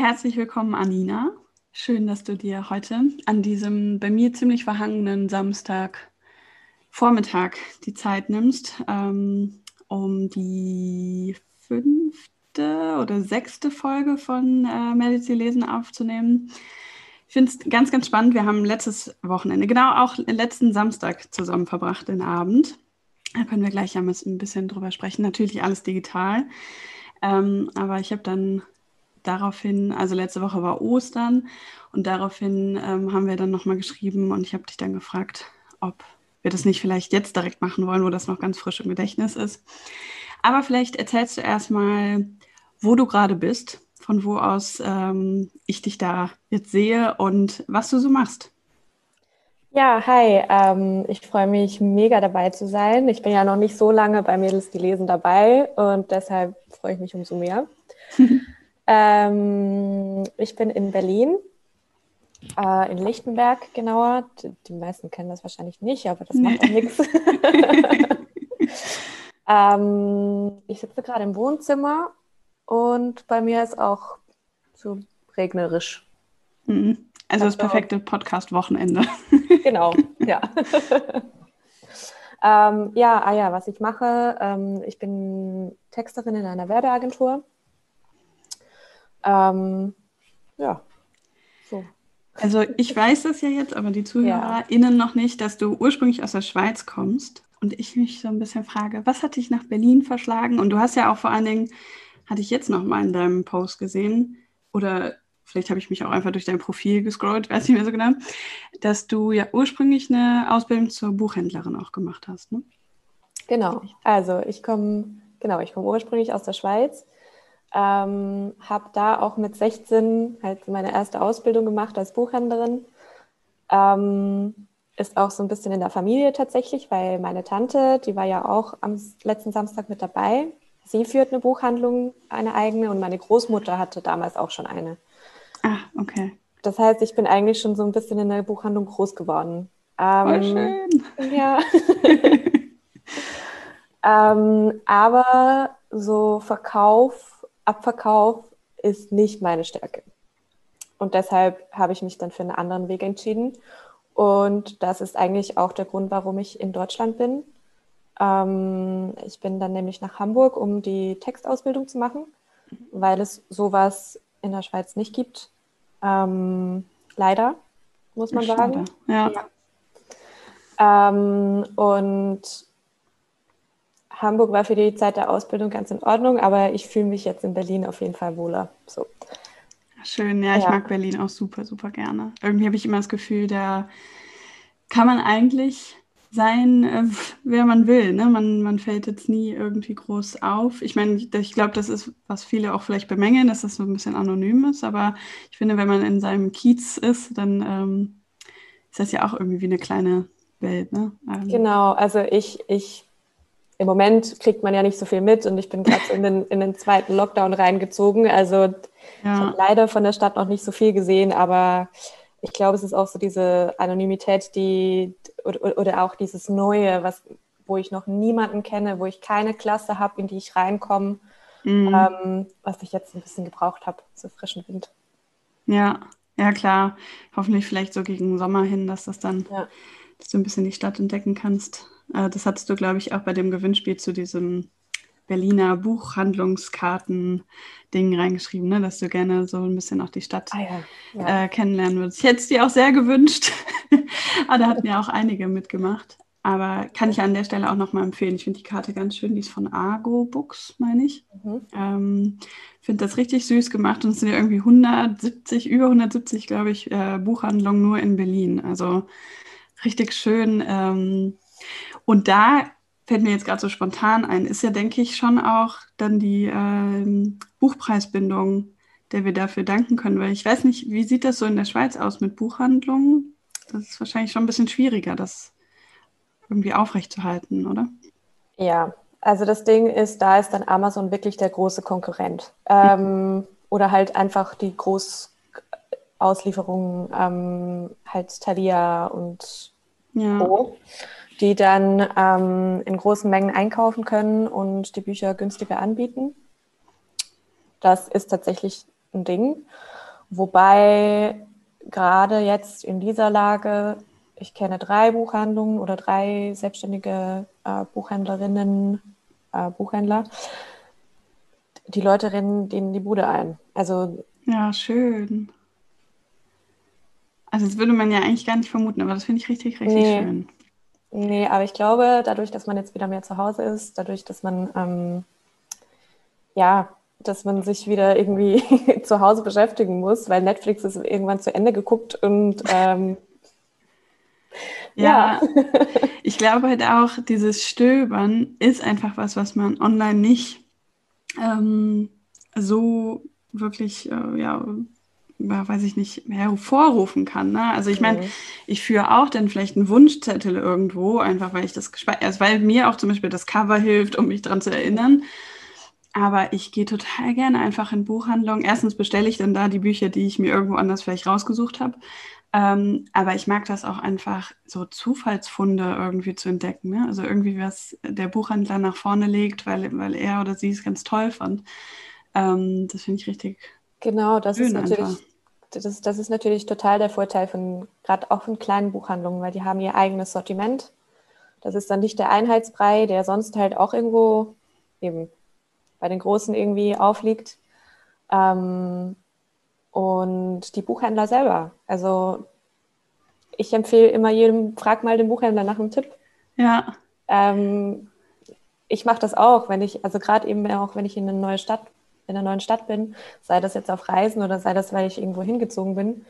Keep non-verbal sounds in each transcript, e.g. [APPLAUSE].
Herzlich willkommen, Anina. Schön, dass du dir heute an diesem bei mir ziemlich verhangenen Samstag Vormittag die Zeit nimmst, ähm, um die fünfte oder sechste Folge von äh, Medizin lesen aufzunehmen. Ich finde es ganz, ganz spannend. Wir haben letztes Wochenende, genau auch letzten Samstag zusammen verbracht, den Abend. Da können wir gleich ja ein bisschen drüber sprechen. Natürlich alles digital. Ähm, aber ich habe dann daraufhin, also letzte Woche war Ostern und daraufhin ähm, haben wir dann nochmal geschrieben und ich habe dich dann gefragt, ob wir das nicht vielleicht jetzt direkt machen wollen, wo das noch ganz frisch im Gedächtnis ist. Aber vielleicht erzählst du erstmal, wo du gerade bist, von wo aus ähm, ich dich da jetzt sehe und was du so machst. Ja, hi. Ähm, ich freue mich mega dabei zu sein. Ich bin ja noch nicht so lange bei Mädels, die lesen dabei und deshalb freue ich mich umso mehr. [LAUGHS] ähm, ich bin in Berlin, äh, in Lichtenberg genauer. Die, meisten kennen das wahrscheinlich nicht, aber das macht auch nichts. [LAUGHS] ähm, ich sitze gerade im Wohnzimmer und bei mir ist auch so regnerisch. Mhm. Also das perfekte Podcast-Wochenende. [LAUGHS] Genau, ja. [LAUGHS] ähm, ja, ah ja, was ich mache, ähm, ich bin Texterin in einer Werbeagentur. Ähm, ja, so. Also ich weiß das ja jetzt, aber die ZuhörerInnen ja. noch nicht, dass du ursprünglich aus der Schweiz kommst. Und ich mich so ein bisschen frage, was hat dich nach Berlin verschlagen? Und du hast ja auch vor allen Dingen, hatte ich jetzt noch mal in deinem Post gesehen, oder vielleicht habe ich mich auch einfach durch dein Profil gescrollt, weiß nicht mehr so genau, dass du ja ursprünglich eine Ausbildung zur Buchhändlerin auch gemacht hast. Ne? Genau, also ich komme genau, ich komme ursprünglich aus der Schweiz, ähm, habe da auch mit 16 halt meine erste Ausbildung gemacht als Buchhändlerin. Ähm, ist auch so ein bisschen in der Familie tatsächlich, weil meine Tante, die war ja auch am letzten Samstag mit dabei. Sie führt eine Buchhandlung, eine eigene, und meine Großmutter hatte damals auch schon eine. Ah, okay. Das heißt, ich bin eigentlich schon so ein bisschen in der Buchhandlung groß geworden. Ähm, Voll schön. Ja. [LAUGHS] ähm, aber so Verkauf, Abverkauf ist nicht meine Stärke. Und deshalb habe ich mich dann für einen anderen Weg entschieden. Und das ist eigentlich auch der Grund, warum ich in Deutschland bin. Ähm, ich bin dann nämlich nach Hamburg, um die Textausbildung zu machen, weil es sowas in der Schweiz nicht gibt. Ähm, leider, muss man Schade. sagen. Ja. ja. Ähm, und Hamburg war für die Zeit der Ausbildung ganz in Ordnung, aber ich fühle mich jetzt in Berlin auf jeden Fall wohler. So. Schön, ja, ich ja. mag Berlin auch super, super gerne. Irgendwie habe ich immer das Gefühl, da kann man eigentlich sein, äh, wer man will. Ne? Man, man fällt jetzt nie irgendwie groß auf. Ich meine, ich glaube, das ist, was viele auch vielleicht bemängeln, dass das so ein bisschen anonym ist. Aber ich finde, wenn man in seinem Kiez ist, dann ähm, ist das ja auch irgendwie wie eine kleine Welt. Ne? Ähm. Genau, also ich, ich, im Moment kriegt man ja nicht so viel mit und ich bin gerade in den, in den zweiten Lockdown reingezogen. Also ja. ich habe leider von der Stadt noch nicht so viel gesehen, aber ich glaube, es ist auch so diese Anonymität, die oder, oder auch dieses Neue, was, wo ich noch niemanden kenne, wo ich keine Klasse habe, in die ich reinkomme, mhm. ähm, was ich jetzt ein bisschen gebraucht habe, so frischen Wind. Ja, ja klar. Hoffentlich vielleicht so gegen Sommer hin, dass das dann, ja. dass du ein bisschen die Stadt entdecken kannst. Äh, das hattest du, glaube ich, auch bei dem Gewinnspiel zu diesem Berliner Buchhandlungskarten-Ding reingeschrieben, ne? dass du gerne so ein bisschen auch die Stadt ah, ja. Ja. Äh, kennenlernen würdest. Ich hätte es dir auch sehr gewünscht. Aber [LAUGHS] da hatten ja auch einige mitgemacht. Aber kann ich an der Stelle auch nochmal empfehlen. Ich finde die Karte ganz schön. Die ist von Argo Books, meine ich. Mhm. Ähm, finde das richtig süß gemacht. Und es sind ja irgendwie 170, über 170, glaube ich, äh, Buchhandlungen nur in Berlin. Also richtig schön. Ähm, und da fällt mir jetzt gerade so spontan ein, ist ja, denke ich, schon auch dann die ähm, Buchpreisbindung der wir dafür danken können, weil ich weiß nicht, wie sieht das so in der Schweiz aus mit Buchhandlungen? Das ist wahrscheinlich schon ein bisschen schwieriger, das irgendwie aufrechtzuerhalten, oder? Ja, also das Ding ist, da ist dann Amazon wirklich der große Konkurrent. Ähm, oder halt einfach die Großauslieferungen, ähm, halt Thalia und ja. Co., die dann ähm, in großen Mengen einkaufen können und die Bücher günstiger anbieten. Das ist tatsächlich ein Ding. Wobei gerade jetzt in dieser Lage, ich kenne drei Buchhandlungen oder drei selbstständige äh, Buchhändlerinnen, äh, Buchhändler, die Leute rennen denen die Bude ein. Also ja, schön. Also das würde man ja eigentlich gar nicht vermuten, aber das finde ich richtig, richtig nee. schön. Nee, aber ich glaube, dadurch, dass man jetzt wieder mehr zu Hause ist, dadurch, dass man ähm, ja, dass man sich wieder irgendwie [LAUGHS] zu Hause beschäftigen muss, weil Netflix ist irgendwann zu Ende geguckt und ähm, ja, ja. [LAUGHS] ich glaube halt auch, dieses Stöbern ist einfach was, was man online nicht ähm, so wirklich, äh, ja, weiß ich nicht, hervorrufen kann. Ne? Also ich meine, mhm. ich führe auch dann vielleicht einen Wunschzettel irgendwo, einfach weil ich das gespeichert, also weil mir auch zum Beispiel das Cover hilft, um mich daran zu erinnern. Aber ich gehe total gerne einfach in Buchhandlungen. Erstens bestelle ich dann da die Bücher, die ich mir irgendwo anders vielleicht rausgesucht habe. Ähm, aber ich mag das auch einfach, so Zufallsfunde irgendwie zu entdecken. Ne? Also irgendwie, was der Buchhändler nach vorne legt, weil, weil er oder sie es ganz toll fand. Ähm, das finde ich richtig. Genau, das ist natürlich. Das, das ist natürlich total der Vorteil von, gerade auch von kleinen Buchhandlungen, weil die haben ihr eigenes Sortiment. Das ist dann nicht der Einheitsbrei, der sonst halt auch irgendwo eben bei den Großen irgendwie aufliegt. Ähm, und die Buchhändler selber. Also ich empfehle immer jedem, frag mal den Buchhändler nach einem Tipp. Ja. Ähm, ich mache das auch, wenn ich, also gerade eben auch, wenn ich in eine neue Stadt, in einer neuen Stadt bin, sei das jetzt auf Reisen oder sei das, weil ich irgendwo hingezogen bin,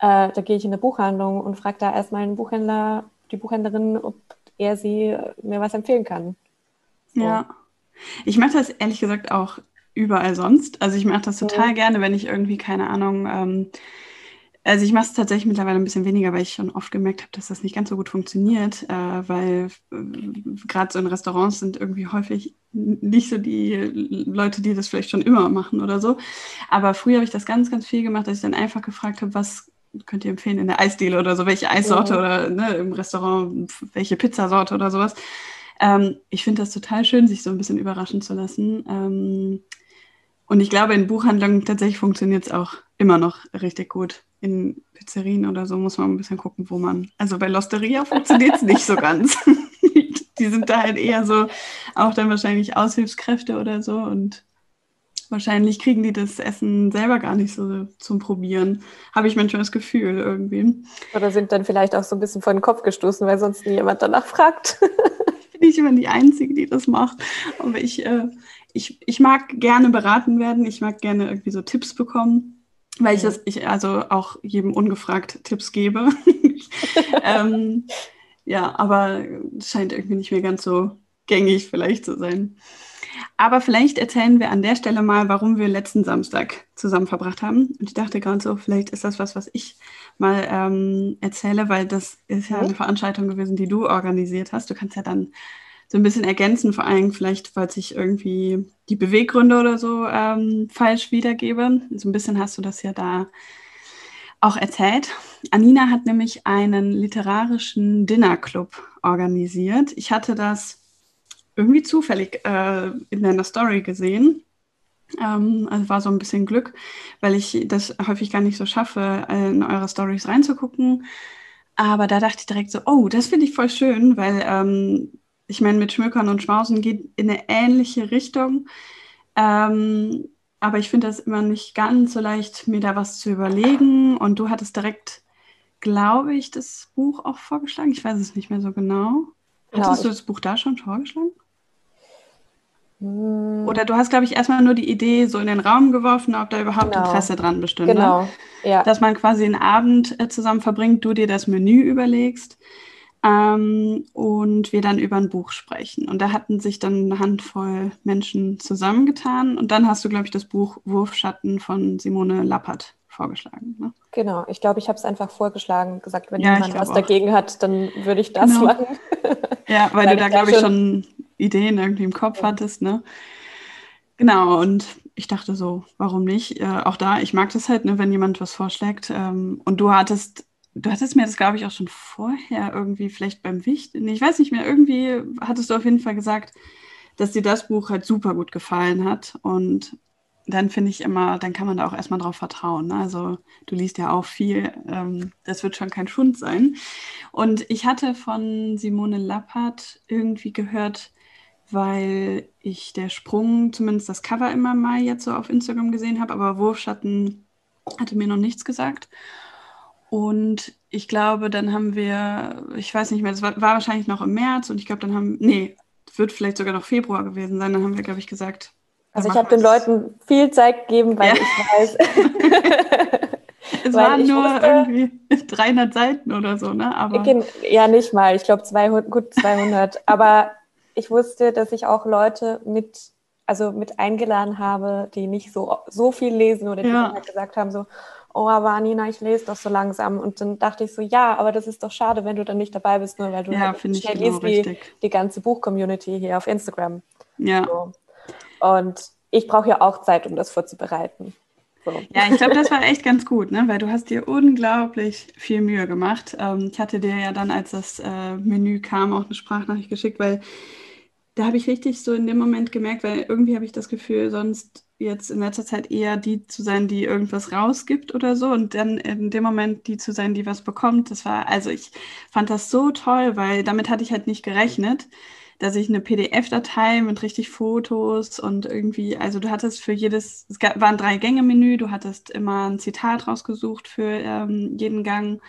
äh, da gehe ich in eine Buchhandlung und frage da erstmal den Buchhändler, die Buchhändlerin, ob er sie mir was empfehlen kann. So. Ja. Ich mache das ehrlich gesagt auch überall sonst. Also ich mache das total mhm. gerne, wenn ich irgendwie, keine Ahnung, ähm, also ich mache es tatsächlich mittlerweile ein bisschen weniger, weil ich schon oft gemerkt habe, dass das nicht ganz so gut funktioniert, äh, weil äh, gerade so in Restaurants sind irgendwie häufig nicht so die Leute, die das vielleicht schon immer machen oder so. Aber früher habe ich das ganz, ganz viel gemacht, dass ich dann einfach gefragt habe, was könnt ihr empfehlen in der Eisdiele oder so, welche Eissorte mhm. oder ne, im Restaurant, welche Pizzasorte oder sowas. Ähm, ich finde das total schön, sich so ein bisschen überraschen zu lassen. Ähm, und ich glaube, in Buchhandlungen tatsächlich funktioniert es auch immer noch richtig gut. In Pizzerien oder so muss man ein bisschen gucken, wo man. Also bei Losteria funktioniert es nicht so ganz. [LAUGHS] die sind da halt eher so, auch dann wahrscheinlich Aushilfskräfte oder so. Und wahrscheinlich kriegen die das Essen selber gar nicht so zum Probieren. Habe ich manchmal das Gefühl irgendwie. Oder sind dann vielleicht auch so ein bisschen vor den Kopf gestoßen, weil sonst nie jemand danach fragt. [LAUGHS] ich bin nicht immer die Einzige, die das macht. Aber ich. Äh, ich, ich mag gerne beraten werden, ich mag gerne irgendwie so Tipps bekommen, weil ich das, ich also auch jedem ungefragt Tipps gebe. [LAUGHS] ähm, ja, aber es scheint irgendwie nicht mehr ganz so gängig vielleicht zu sein. Aber vielleicht erzählen wir an der Stelle mal, warum wir letzten Samstag zusammen verbracht haben. Und ich dachte gerade so, vielleicht ist das was, was ich mal ähm, erzähle, weil das ist ja eine Veranstaltung gewesen, die du organisiert hast. Du kannst ja dann so ein bisschen ergänzen, vor allem vielleicht, falls ich irgendwie die Beweggründe oder so ähm, falsch wiedergebe. So ein bisschen hast du das ja da auch erzählt. Anina hat nämlich einen literarischen Dinnerclub organisiert. Ich hatte das irgendwie zufällig äh, in deiner Story gesehen. Ähm, also war so ein bisschen Glück, weil ich das häufig gar nicht so schaffe, in eure Stories reinzugucken. Aber da dachte ich direkt so, oh, das finde ich voll schön, weil ähm, ich meine, mit Schmökern und Schmausen geht in eine ähnliche Richtung. Ähm, aber ich finde das immer nicht ganz so leicht, mir da was zu überlegen. Und du hattest direkt, glaube ich, das Buch auch vorgeschlagen. Ich weiß es nicht mehr so genau. Hattest ja, du das Buch da schon vorgeschlagen? Hm. Oder du hast, glaube ich, erstmal nur die Idee so in den Raum geworfen, ob da überhaupt genau. Interesse dran bestünde. Genau, ja. Dass man quasi einen Abend äh, zusammen verbringt, du dir das Menü überlegst ähm, und wir dann über ein Buch sprechen. Und da hatten sich dann eine Handvoll Menschen zusammengetan. Und dann hast du, glaube ich, das Buch Wurfschatten von Simone Lappert vorgeschlagen. Ne? Genau, ich glaube, ich habe es einfach vorgeschlagen, gesagt, wenn ja, jemand was auch. dagegen hat, dann würde ich das genau. machen. [LAUGHS] Ja, weil, weil du da, glaube ich, schon Ideen irgendwie im Kopf ja. hattest, ne? Genau, und ich dachte so, warum nicht? Äh, auch da, ich mag das halt, ne, wenn jemand was vorschlägt. Ähm, und du hattest, du hattest mir das, glaube ich, auch schon vorher irgendwie, vielleicht beim Wicht, ich weiß nicht mehr, irgendwie hattest du auf jeden Fall gesagt, dass dir das Buch halt super gut gefallen hat. Und dann finde ich immer, dann kann man da auch erstmal drauf vertrauen. Ne? Also du liest ja auch viel, ähm, das wird schon kein Schund sein. Und ich hatte von Simone Lappert irgendwie gehört, weil ich der Sprung, zumindest das Cover immer mal jetzt so auf Instagram gesehen habe, aber Wurfschatten hatte mir noch nichts gesagt. Und ich glaube, dann haben wir, ich weiß nicht mehr, das war, war wahrscheinlich noch im März und ich glaube, dann haben, nee, wird vielleicht sogar noch Februar gewesen sein, dann haben wir, glaube ich, gesagt, also ich habe den Leuten viel Zeit gegeben, weil ja. ich weiß. [LAUGHS] es waren nur wusste, irgendwie [LAUGHS] 300 Seiten oder so, ne? Aber ja, nicht mal. Ich glaube 200, gut 200. [LAUGHS] aber ich wusste, dass ich auch Leute mit, also mit eingeladen habe, die nicht so, so viel lesen oder die ja. halt gesagt haben so, oh, aber Nina, ich lese doch so langsam. Und dann dachte ich so, ja, aber das ist doch schade, wenn du dann nicht dabei bist, nur weil du ja, halt schnell genau liest wie die ganze Buch-Community hier auf Instagram. Ja. So. Und ich brauche ja auch Zeit, um das vorzubereiten. So. Ja, ich glaube, das war echt ganz gut, ne? weil du hast dir unglaublich viel Mühe gemacht. Ähm, ich hatte dir ja dann, als das äh, Menü kam, auch eine Sprachnachricht geschickt, weil da habe ich richtig so in dem Moment gemerkt, weil irgendwie habe ich das Gefühl, sonst jetzt in letzter Zeit eher die zu sein, die irgendwas rausgibt oder so und dann in dem Moment die zu sein, die was bekommt. Das war, also ich fand das so toll, weil damit hatte ich halt nicht gerechnet dass ich eine PDF-Datei mit richtig Fotos und irgendwie, also du hattest für jedes, es gab, war Drei-Gänge-Menü, du hattest immer ein Zitat rausgesucht für ähm, jeden Gang,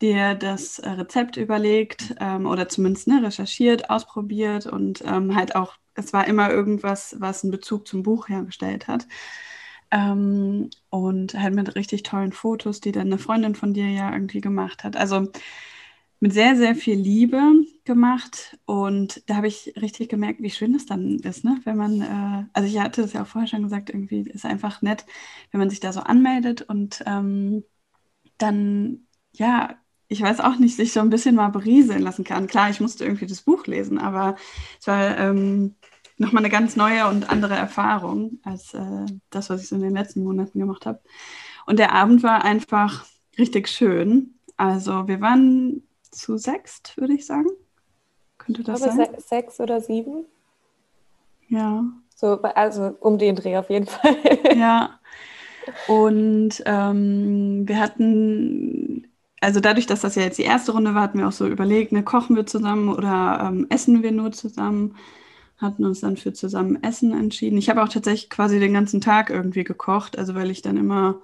dir das äh, Rezept überlegt ähm, oder zumindest ne, recherchiert, ausprobiert und ähm, halt auch, es war immer irgendwas, was einen Bezug zum Buch hergestellt hat. Ähm, und halt mit richtig tollen Fotos, die dann eine Freundin von dir ja irgendwie gemacht hat. Also mit sehr, sehr viel Liebe gemacht. Und da habe ich richtig gemerkt, wie schön das dann ist, ne? Wenn man, äh, also ich hatte das ja auch vorher schon gesagt, irgendwie ist einfach nett, wenn man sich da so anmeldet und ähm, dann, ja, ich weiß auch nicht, sich so ein bisschen mal berieseln lassen kann. Klar, ich musste irgendwie das Buch lesen, aber es war ähm, nochmal eine ganz neue und andere Erfahrung als äh, das, was ich so in den letzten Monaten gemacht habe. Und der Abend war einfach richtig schön. Also wir waren zu sechst, würde ich sagen. Könnte das sein? Sechs oder sieben. Ja. So, also um den Dreh auf jeden Fall. [LAUGHS] ja. Und ähm, wir hatten, also dadurch, dass das ja jetzt die erste Runde war, hatten wir auch so überlegt, ne, kochen wir zusammen oder ähm, essen wir nur zusammen. Hatten uns dann für zusammen Essen entschieden. Ich habe auch tatsächlich quasi den ganzen Tag irgendwie gekocht, also weil ich dann immer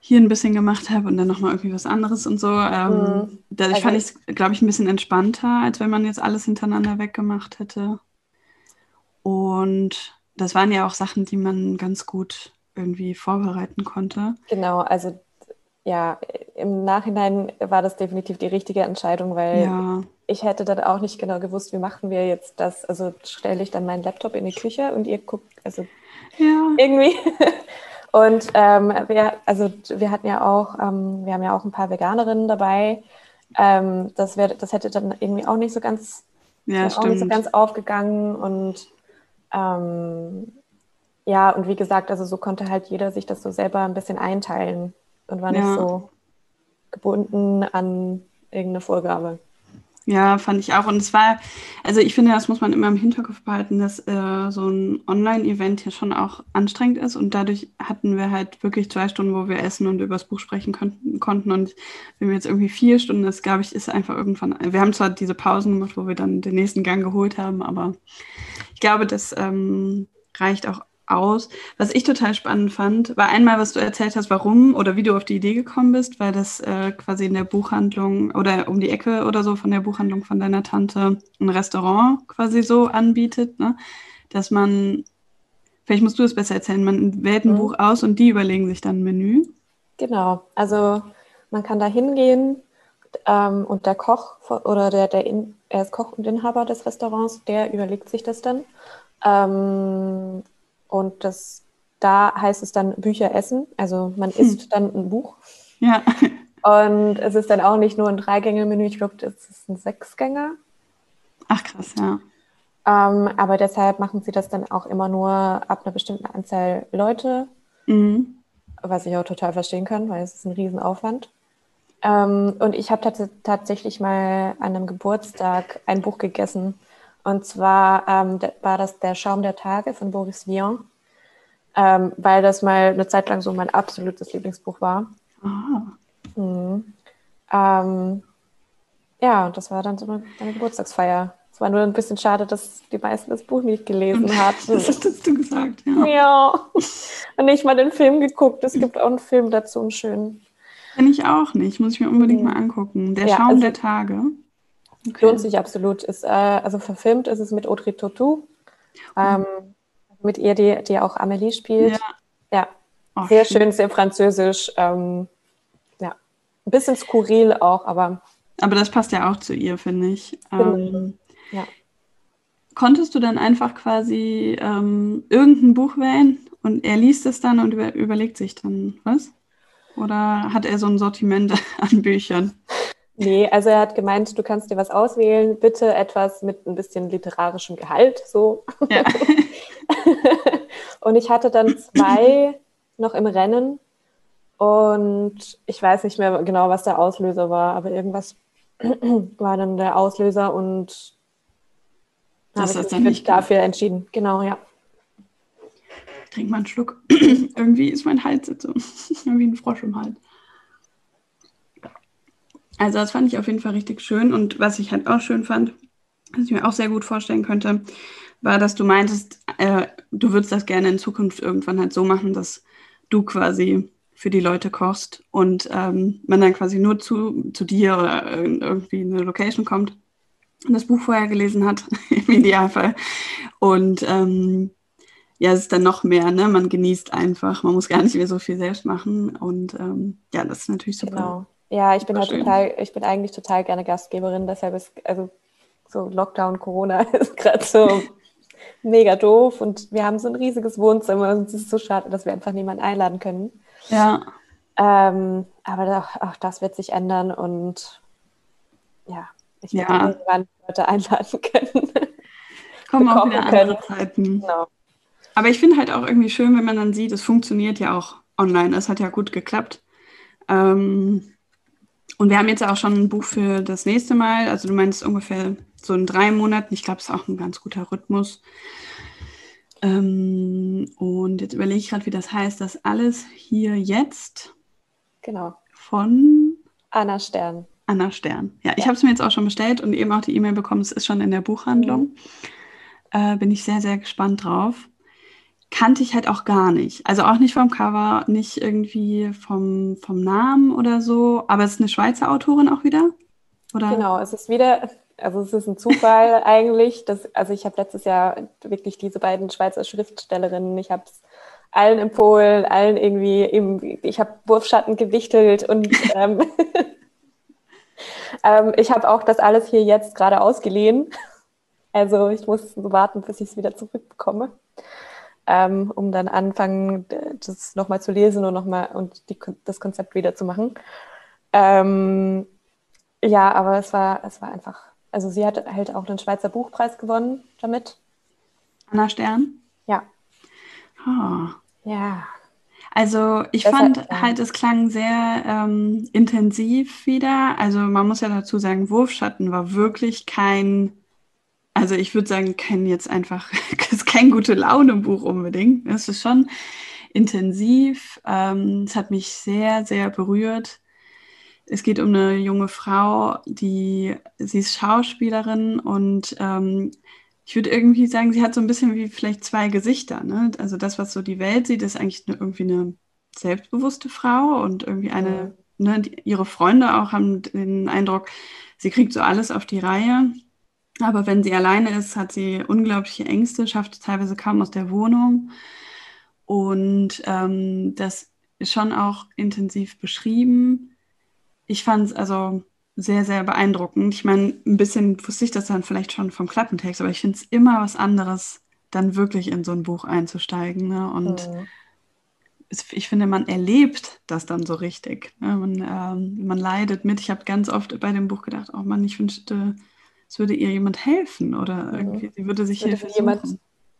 hier ein bisschen gemacht habe und dann nochmal irgendwie was anderes und so. Ähm, mhm. Dadurch also fand ich es, glaube ich, ein bisschen entspannter, als wenn man jetzt alles hintereinander weggemacht hätte. Und das waren ja auch Sachen, die man ganz gut irgendwie vorbereiten konnte. Genau, also ja, im Nachhinein war das definitiv die richtige Entscheidung, weil ja. Ich hätte dann auch nicht genau gewusst, wie machen wir jetzt das. Also stelle ich dann meinen Laptop in die Küche und ihr guckt, also ja. irgendwie. [LAUGHS] Und ähm, wir, also wir hatten ja auch, ähm, wir haben ja auch ein paar Veganerinnen dabei. Ähm, das, wär, das hätte dann irgendwie auch nicht so ganz, ja, auch nicht so ganz aufgegangen. Und ähm, ja, und wie gesagt, also so konnte halt jeder sich das so selber ein bisschen einteilen und war nicht ja. so gebunden an irgendeine Vorgabe. Ja, fand ich auch. Und es war, also ich finde, das muss man immer im Hinterkopf behalten, dass äh, so ein Online-Event hier schon auch anstrengend ist. Und dadurch hatten wir halt wirklich zwei Stunden, wo wir essen und über das Buch sprechen konnten. konnten. Und wenn wir jetzt irgendwie vier Stunden, das glaube ich, ist einfach irgendwann. Wir haben zwar diese Pausen gemacht, wo wir dann den nächsten Gang geholt haben, aber ich glaube, das ähm, reicht auch aus. Was ich total spannend fand, war einmal, was du erzählt hast, warum oder wie du auf die Idee gekommen bist, weil das äh, quasi in der Buchhandlung oder um die Ecke oder so von der Buchhandlung von deiner Tante ein Restaurant quasi so anbietet, ne? dass man, vielleicht musst du es besser erzählen, man wählt ein mhm. Buch aus und die überlegen sich dann ein Menü. Genau, also man kann da hingehen Ähm, und der Koch oder der, der in, er ist Koch und Inhaber des Restaurants, der überlegt sich das dann. Ähm, und das, da heißt es dann Bücher essen. Also man hm. isst dann ein Buch. Ja. Und es ist dann auch nicht nur ein Dreigänge-Menü, ich glaube, es ist ein Sechsgänger. Ach krass, ja. Ähm, aber deshalb machen sie das dann auch immer nur ab einer bestimmten Anzahl Leute. Mhm. Was ich auch total verstehen kann, weil es ist ein Riesenaufwand. Ähm, und ich habe tats tatsächlich mal an einem Geburtstag ein Buch gegessen. Und zwar ähm, war das Der Schaum der Tage von Boris Vian, ähm, weil das mal eine Zeit lang so mein absolutes Lieblingsbuch war. Ah. Mhm. Ähm, ja, und das war dann so eine, eine, Geburtstagsfeier. Es war nur ein bisschen schade, dass die meisten das Buch nicht gelesen hatten. [LAUGHS] das hast du gesagt, ja. Ja. Und nicht mal den Film geguckt. Es gibt auch einen Film dazu, einen schönen. Kenn ich auch nicht. Muss ich mir unbedingt mhm. mal angucken. Der ja, Schaum also, der Tage. Okay. Lohnt sich absolut. Ist, äh, also verfilmt ist es mit Audrey Tautou. Ähm, mit ihr, die, die auch Amelie spielt. Ja. ja. Oh, sehr schön. schön, sehr französisch. Ähm, ein bisschen skurril auch, aber. Aber das passt ja auch zu ihr, finde ich. Ähm, ja. Konntest du dann einfach quasi ähm, irgendein Buch wählen und er liest es dann und über überlegt sich dann was? Oder hat er so ein Sortiment [LAUGHS] an Büchern? Nee, also er hat gemeint, du kannst dir was auswählen, bitte etwas mit ein bisschen literarischem Gehalt, so. Ja. [LAUGHS] und ich hatte dann zwei noch im Rennen und ich weiß nicht mehr genau, was der Auslöser war, aber irgendwas [CLEARS THROAT] war dann der Auslöser und das habe ich mich dafür entschieden. Genau, ja. Ich trinke mal einen Schluck. [CLEARS THROAT] Irgendwie ist mein Hals jetzt so [LAUGHS] wie ein Frosch im Hals. Also das fand ich auf jeden Fall richtig schön. Und was ich halt auch schön fand, was ich mir auch sehr gut vorstellen könnte, war, dass du meintest, äh, du würdest das gerne in Zukunft irgendwann halt so machen, dass du quasi für die Leute kochst und ähm, man dann quasi nur zu, zu dir oder irgendwie eine Location kommt und das Buch vorher gelesen hat, [LAUGHS] im Idealfall. Und ähm, ja, es ist dann noch mehr, ne? Man genießt einfach, man muss gar nicht mehr so viel selbst machen. Und ähm, ja, das ist natürlich super. Genau. Ja, ich bin halt total, ich bin eigentlich total gerne Gastgeberin, deshalb ist, also so Lockdown, Corona [LAUGHS] ist gerade so mega doof und wir haben so ein riesiges Wohnzimmer und es ist so schade, dass wir einfach niemanden einladen können. Ja. Ähm, aber auch, auch, das wird sich ändern und ja, ich werde ja. irgendwann Leute einladen können. [LAUGHS] Kommen auch wieder andere können. Zeiten. Genau. Aber ich finde halt auch irgendwie schön, wenn man dann sieht, es funktioniert ja auch online. Es hat ja gut geklappt. Ähm, und wir haben jetzt auch schon ein Buch für das nächste Mal. Also du meinst ungefähr so in drei Monaten. Ich glaube, es ist auch ein ganz guter Rhythmus. Ähm, und jetzt überlege ich gerade, wie das heißt, das alles hier jetzt. Genau. Von Anna Stern. Anna Stern. Ja, ja. ich habe es mir jetzt auch schon bestellt und eben auch die E-Mail bekommen, es ist schon in der Buchhandlung. Mhm. Äh, bin ich sehr, sehr gespannt drauf. Kannte ich halt auch gar nicht. Also auch nicht vom Cover, nicht irgendwie vom, vom Namen oder so. Aber es ist eine Schweizer Autorin auch wieder? Oder? Genau, es ist wieder also es ist ein Zufall [LAUGHS] eigentlich. Dass, also ich habe letztes Jahr wirklich diese beiden Schweizer Schriftstellerinnen, ich habe es allen empfohlen, allen irgendwie, im, ich habe Wurfschatten gewichtelt und ähm, [LAUGHS] ähm, ich habe auch das alles hier jetzt gerade ausgeliehen. Also ich muss warten, bis ich es wieder zurückbekomme, ähm, um dann anfangen, das nochmal zu lesen und nochmal und die, das Konzept wieder zu machen. Ähm, ja, aber es war, es war einfach also sie hat halt auch den Schweizer Buchpreis gewonnen damit. Anna Stern? Ja. Oh. Ja. Also ich das fand hat, halt, es klang sehr ähm, intensiv wieder. Also man muss ja dazu sagen, Wurfschatten war wirklich kein, also ich würde sagen, kein jetzt einfach, [LAUGHS] ist kein gute Laune-Buch unbedingt. Es ist schon intensiv. Ähm, es hat mich sehr, sehr berührt. Es geht um eine junge Frau, die, sie ist Schauspielerin und ähm, ich würde irgendwie sagen, sie hat so ein bisschen wie vielleicht zwei Gesichter. Ne? Also das, was so die Welt sieht, ist eigentlich eine, irgendwie eine selbstbewusste Frau und irgendwie eine, ne, die, ihre Freunde auch haben den Eindruck, sie kriegt so alles auf die Reihe. Aber wenn sie alleine ist, hat sie unglaubliche Ängste, schafft es teilweise kaum aus der Wohnung. Und ähm, das ist schon auch intensiv beschrieben ich fand es, also sehr, sehr beeindruckend. Ich meine, ein bisschen wusste ich das dann vielleicht schon vom Klappentext, aber ich finde es immer was anderes, dann wirklich in so ein Buch einzusteigen. Ne? Und mhm. es, ich finde, man erlebt das dann so richtig. Ne? Man, ähm, man leidet mit. Ich habe ganz oft bei dem Buch gedacht, oh Mann, ich wünschte, es würde ihr jemand helfen oder mhm. irgendwie, sie würde sich würde Hilfe jemand,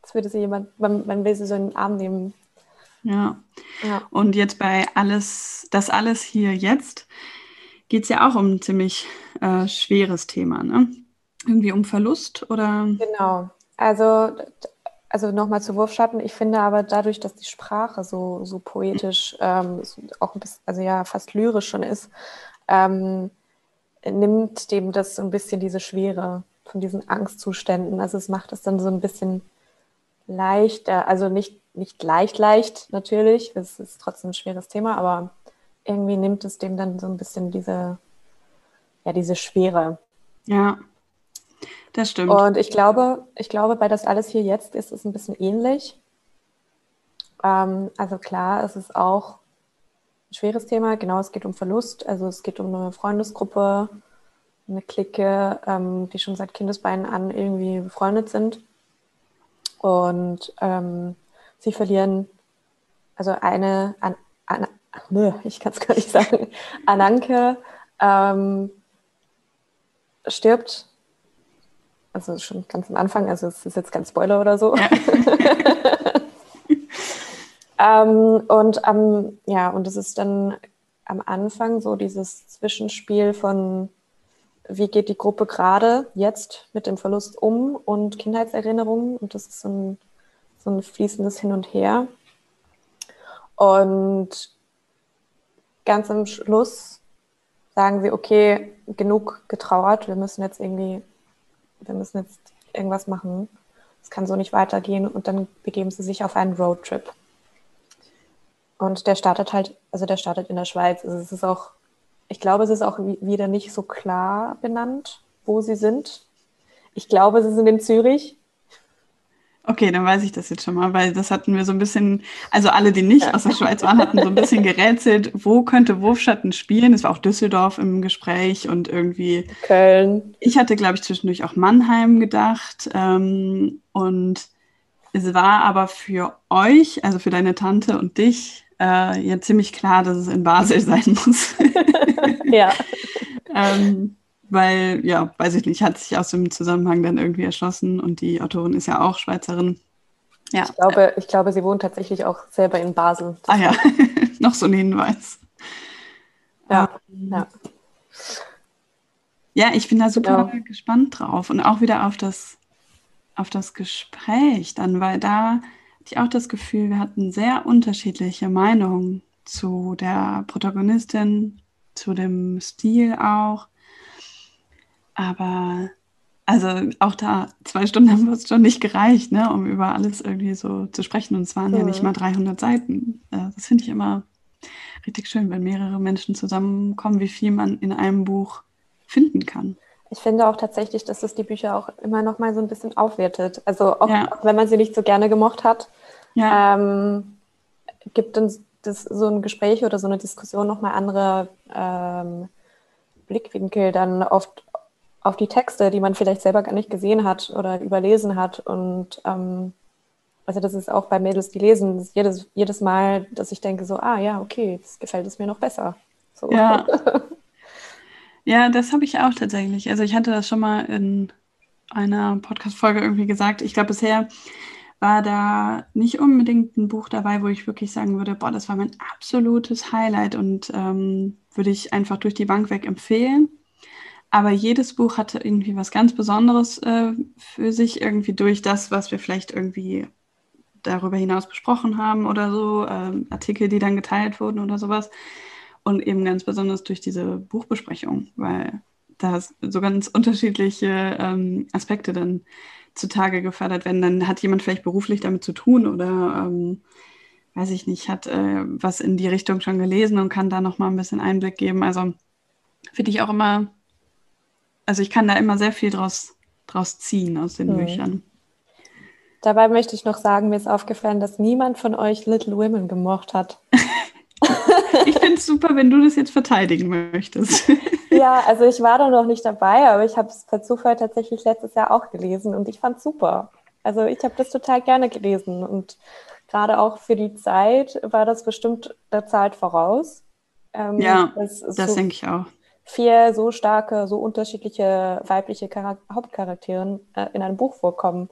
Es würde sie jemand, man, man will sie so in den Arm nehmen. Ja. ja. Und jetzt bei alles, das alles hier jetzt geht es ja auch um ein ziemlich äh, schweres Thema, ne? Irgendwie um Verlust oder? Genau. Also, also nochmal zu Wurfschatten. Ich finde aber dadurch, dass die Sprache so, so poetisch, ähm, auch ein bisschen, also ja, fast lyrisch schon ist, ähm, nimmt dem das so ein bisschen diese Schwere von diesen Angstzuständen. Also es macht es dann so ein bisschen leichter, also nicht, nicht leicht, leicht natürlich, es ist trotzdem ein schweres Thema, aber irgendwie nimmt es dem dann so ein bisschen diese, ja, diese Schwere. Ja, das stimmt. Und ich glaube, ich glaube, bei das alles hier jetzt ist es ein bisschen ähnlich. Ähm, also klar, es ist auch schweres Thema. Genau, es geht um Verlust. Also es geht um eine Freundesgruppe, eine Clique, ähm, die schon seit Kindesbeinen an irgendwie befreundet sind. Und ähm, sie verlieren, also eine, an, an, nö, ich kann es gar nicht sagen, [LAUGHS] Ananke ähm, stirbt, also schon ganz am Anfang, also es ist jetzt kein Spoiler oder so. Ja. [LAUGHS] [LAUGHS] ähm, und ähm, ja, und es ist dann am Anfang so dieses Zwischenspiel von wie geht die Gruppe gerade jetzt mit dem Verlust um und Kindheitserinnerungen und das ist so ein, so ein fließendes Hin und Her. Und ganz am Schluss sagen sie, okay, genug getrauert, wir müssen jetzt irgendwie, wir müssen jetzt irgendwas machen. Es kann so nicht weitergehen und dann begeben sie sich auf einen Roadtrip. Und der startet halt, also der startet in der Schweiz. Also es ist auch, ich glaube, es ist auch wieder nicht so klar benannt, wo sie sind. Ich glaube, sie sind in Zürich, Okay, dann weiß ich das jetzt schon mal, weil das hatten wir so ein bisschen, also alle, die nicht ja. aus der Schweiz waren, hatten so ein bisschen gerätselt, wo könnte Wurfschatten spielen. Es war auch Düsseldorf im Gespräch und irgendwie Köln. Ich hatte, glaube ich, zwischendurch auch Mannheim gedacht. Ähm, und es war aber für euch, also für deine Tante und dich, äh, ja ziemlich klar, dass es in Basel [LAUGHS] sein muss. [LAUGHS] ja. ähm, weil, ja, weiß ich nicht, hat sich aus dem Zusammenhang dann irgendwie erschlossen und die Autorin ist ja auch Schweizerin. Ja. Ich glaube, ich glaube, sie wohnt tatsächlich auch selber in Basel. Das ah ja, [LAUGHS] noch so ein Hinweis. Ja, ähm, ja. Ja, ich bin da super genau. gespannt drauf und auch wieder auf das, auf das Gespräch dann, weil da ich auch das Gefühl, wir hatten sehr unterschiedliche Meinungen zu der Protagonistin, zu dem Stil auch. Aber also auch da, zwei Stunden haben wir es schon nicht gereicht, ne, um über alles irgendwie so zu sprechen. Und es waren ja, ja nicht mal 300 Seiten. Äh, das finde ich immer richtig schön, wenn mehrere Menschen zusammenkommen, wie viel man in einem Buch finden kann. Ich finde auch tatsächlich, dass das die Bücher auch immer noch mal so ein bisschen aufwertet. Also auch, ja. auch wenn man sie nicht so gerne gemocht hat, ja. ähm, gibt uns das so ein Gespräch oder so eine Diskussion noch mal andere ähm, Blickwinkel dann oft auf die Texte, die man vielleicht selber gar nicht gesehen hat oder überlesen hat. Und ähm, also das ist auch bei Mädels, die lesen, jedes, jedes Mal, dass ich denke so, ah ja, okay, jetzt gefällt es mir noch besser. So. Ja. [LAUGHS] ja, das habe ich auch tatsächlich. Also ich hatte das schon mal in einer Podcast-Folge irgendwie gesagt. Ich glaube, bisher war da nicht unbedingt ein Buch dabei, wo ich wirklich sagen würde, boah, das war mein absolutes Highlight und ähm, würde ich einfach durch die Bank weg empfehlen. Aber jedes Buch hatte irgendwie was ganz Besonderes äh, für sich, irgendwie durch das, was wir vielleicht irgendwie darüber hinaus besprochen haben oder so, äh, Artikel, die dann geteilt wurden oder sowas. Und eben ganz besonders durch diese Buchbesprechung, weil da so ganz unterschiedliche ähm, Aspekte dann zutage gefördert werden. Dann hat jemand vielleicht beruflich damit zu tun oder ähm, weiß ich nicht, hat äh, was in die Richtung schon gelesen und kann da nochmal ein bisschen Einblick geben. Also finde ich auch immer also ich kann da immer sehr viel draus, draus ziehen aus den mhm. Büchern. Dabei möchte ich noch sagen, mir ist aufgefallen, dass niemand von euch Little Women gemocht hat. [LAUGHS] ich finde es super, wenn du das jetzt verteidigen möchtest. [LAUGHS] ja, also ich war da noch nicht dabei, aber ich habe es per Zufall tatsächlich letztes Jahr auch gelesen und ich fand es super. Also ich habe das total gerne gelesen und gerade auch für die Zeit war das bestimmt der Zeit voraus. Ähm, ja, das so denke ich auch. Vier so starke, so unterschiedliche weibliche Charak Hauptcharakteren äh, in einem Buch vorkommen.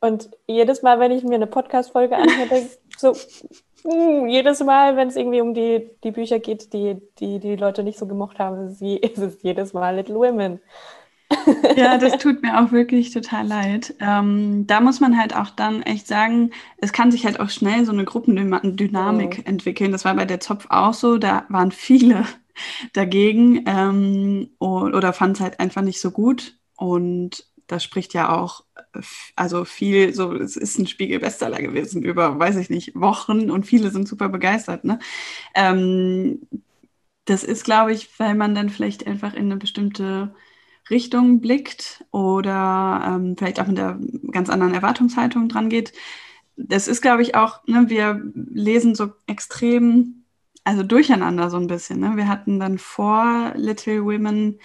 Und jedes Mal, wenn ich mir eine Podcast-Folge anhöre, so uh, jedes Mal, wenn es irgendwie um die, die Bücher geht, die, die die Leute nicht so gemocht haben, ist, [LAUGHS] ist es jedes Mal Little Women. Ja, das [LAUGHS] tut mir auch wirklich total leid. Ähm, da muss man halt auch dann echt sagen, es kann sich halt auch schnell so eine Gruppendynamik mhm. entwickeln. Das war bei der Zopf auch so. Da waren viele [LAUGHS] dagegen ähm, oder fanden es halt einfach nicht so gut. Und das spricht ja auch also viel, so, es ist ein Spiegel-Bestseller gewesen über, weiß ich nicht, Wochen und viele sind super begeistert. Ne? Ähm, das ist, glaube ich, weil man dann vielleicht einfach in eine bestimmte Richtung blickt oder ähm, vielleicht auch mit einer ganz anderen Erwartungshaltung dran geht. Das ist, glaube ich, auch, ne, wir lesen so extrem, also durcheinander so ein bisschen. Ne? Wir hatten dann vor Little Women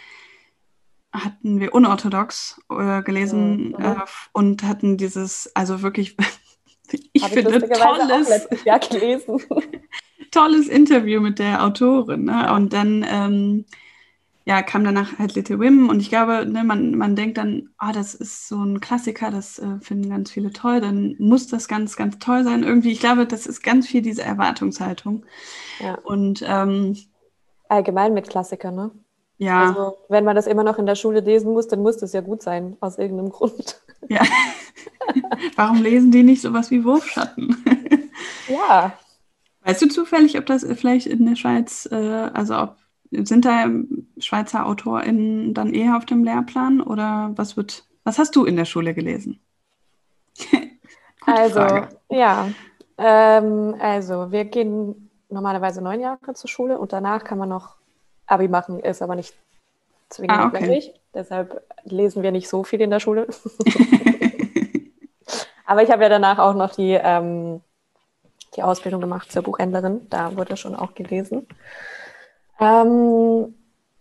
hatten wir unorthodox äh, gelesen mhm. äh, und hatten dieses, also wirklich, [LAUGHS] ich Hab finde, ich tolles, Jahr gelesen. [LAUGHS] tolles Interview mit der Autorin. Ne? Und dann ähm, ja, kam danach halt Little Women und ich glaube, ne, man, man denkt dann, ah, das ist so ein Klassiker, das äh, finden ganz viele toll, dann muss das ganz, ganz toll sein. Irgendwie, ich glaube, das ist ganz viel diese Erwartungshaltung. Ja. Und ähm, allgemein mit Klassikern, ne? Ja. Also, wenn man das immer noch in der Schule lesen muss, dann muss das ja gut sein, aus irgendeinem Grund. Ja. [LAUGHS] Warum lesen die nicht sowas wie Wurfschatten? [LAUGHS] ja. Weißt du zufällig, ob das vielleicht in der Schweiz, äh, also ob sind da Schweizer AutorInnen dann eher auf dem Lehrplan oder was wird, was hast du in der Schule gelesen? [LAUGHS] also, Frage. ja, ähm, also wir gehen normalerweise neun Jahre zur Schule und danach kann man noch Abi machen, ist aber nicht zwingend ah, okay. Deshalb lesen wir nicht so viel in der Schule. [LAUGHS] aber ich habe ja danach auch noch die, ähm, die Ausbildung gemacht zur Buchhändlerin. Da wurde schon auch gelesen. Ähm,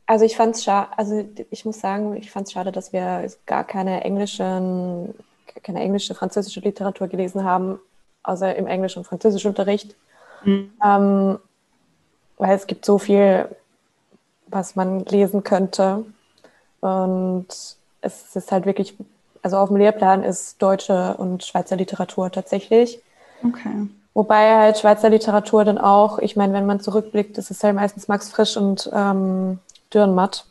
also ich fand es schade, also ich muss sagen, ich fand es schade, dass wir gar keine englischen, keine englische, französische Literatur gelesen haben, außer im englischen und französischen Unterricht. Mhm. Ähm, weil es gibt so viel, was man lesen könnte. Und es ist halt wirklich, also auf dem Lehrplan ist deutsche und Schweizer Literatur tatsächlich. Okay. Wobei halt Schweizer Literatur dann auch, ich meine, wenn man zurückblickt, ist es halt meistens Max Frisch und ähm, Dürrenmatt,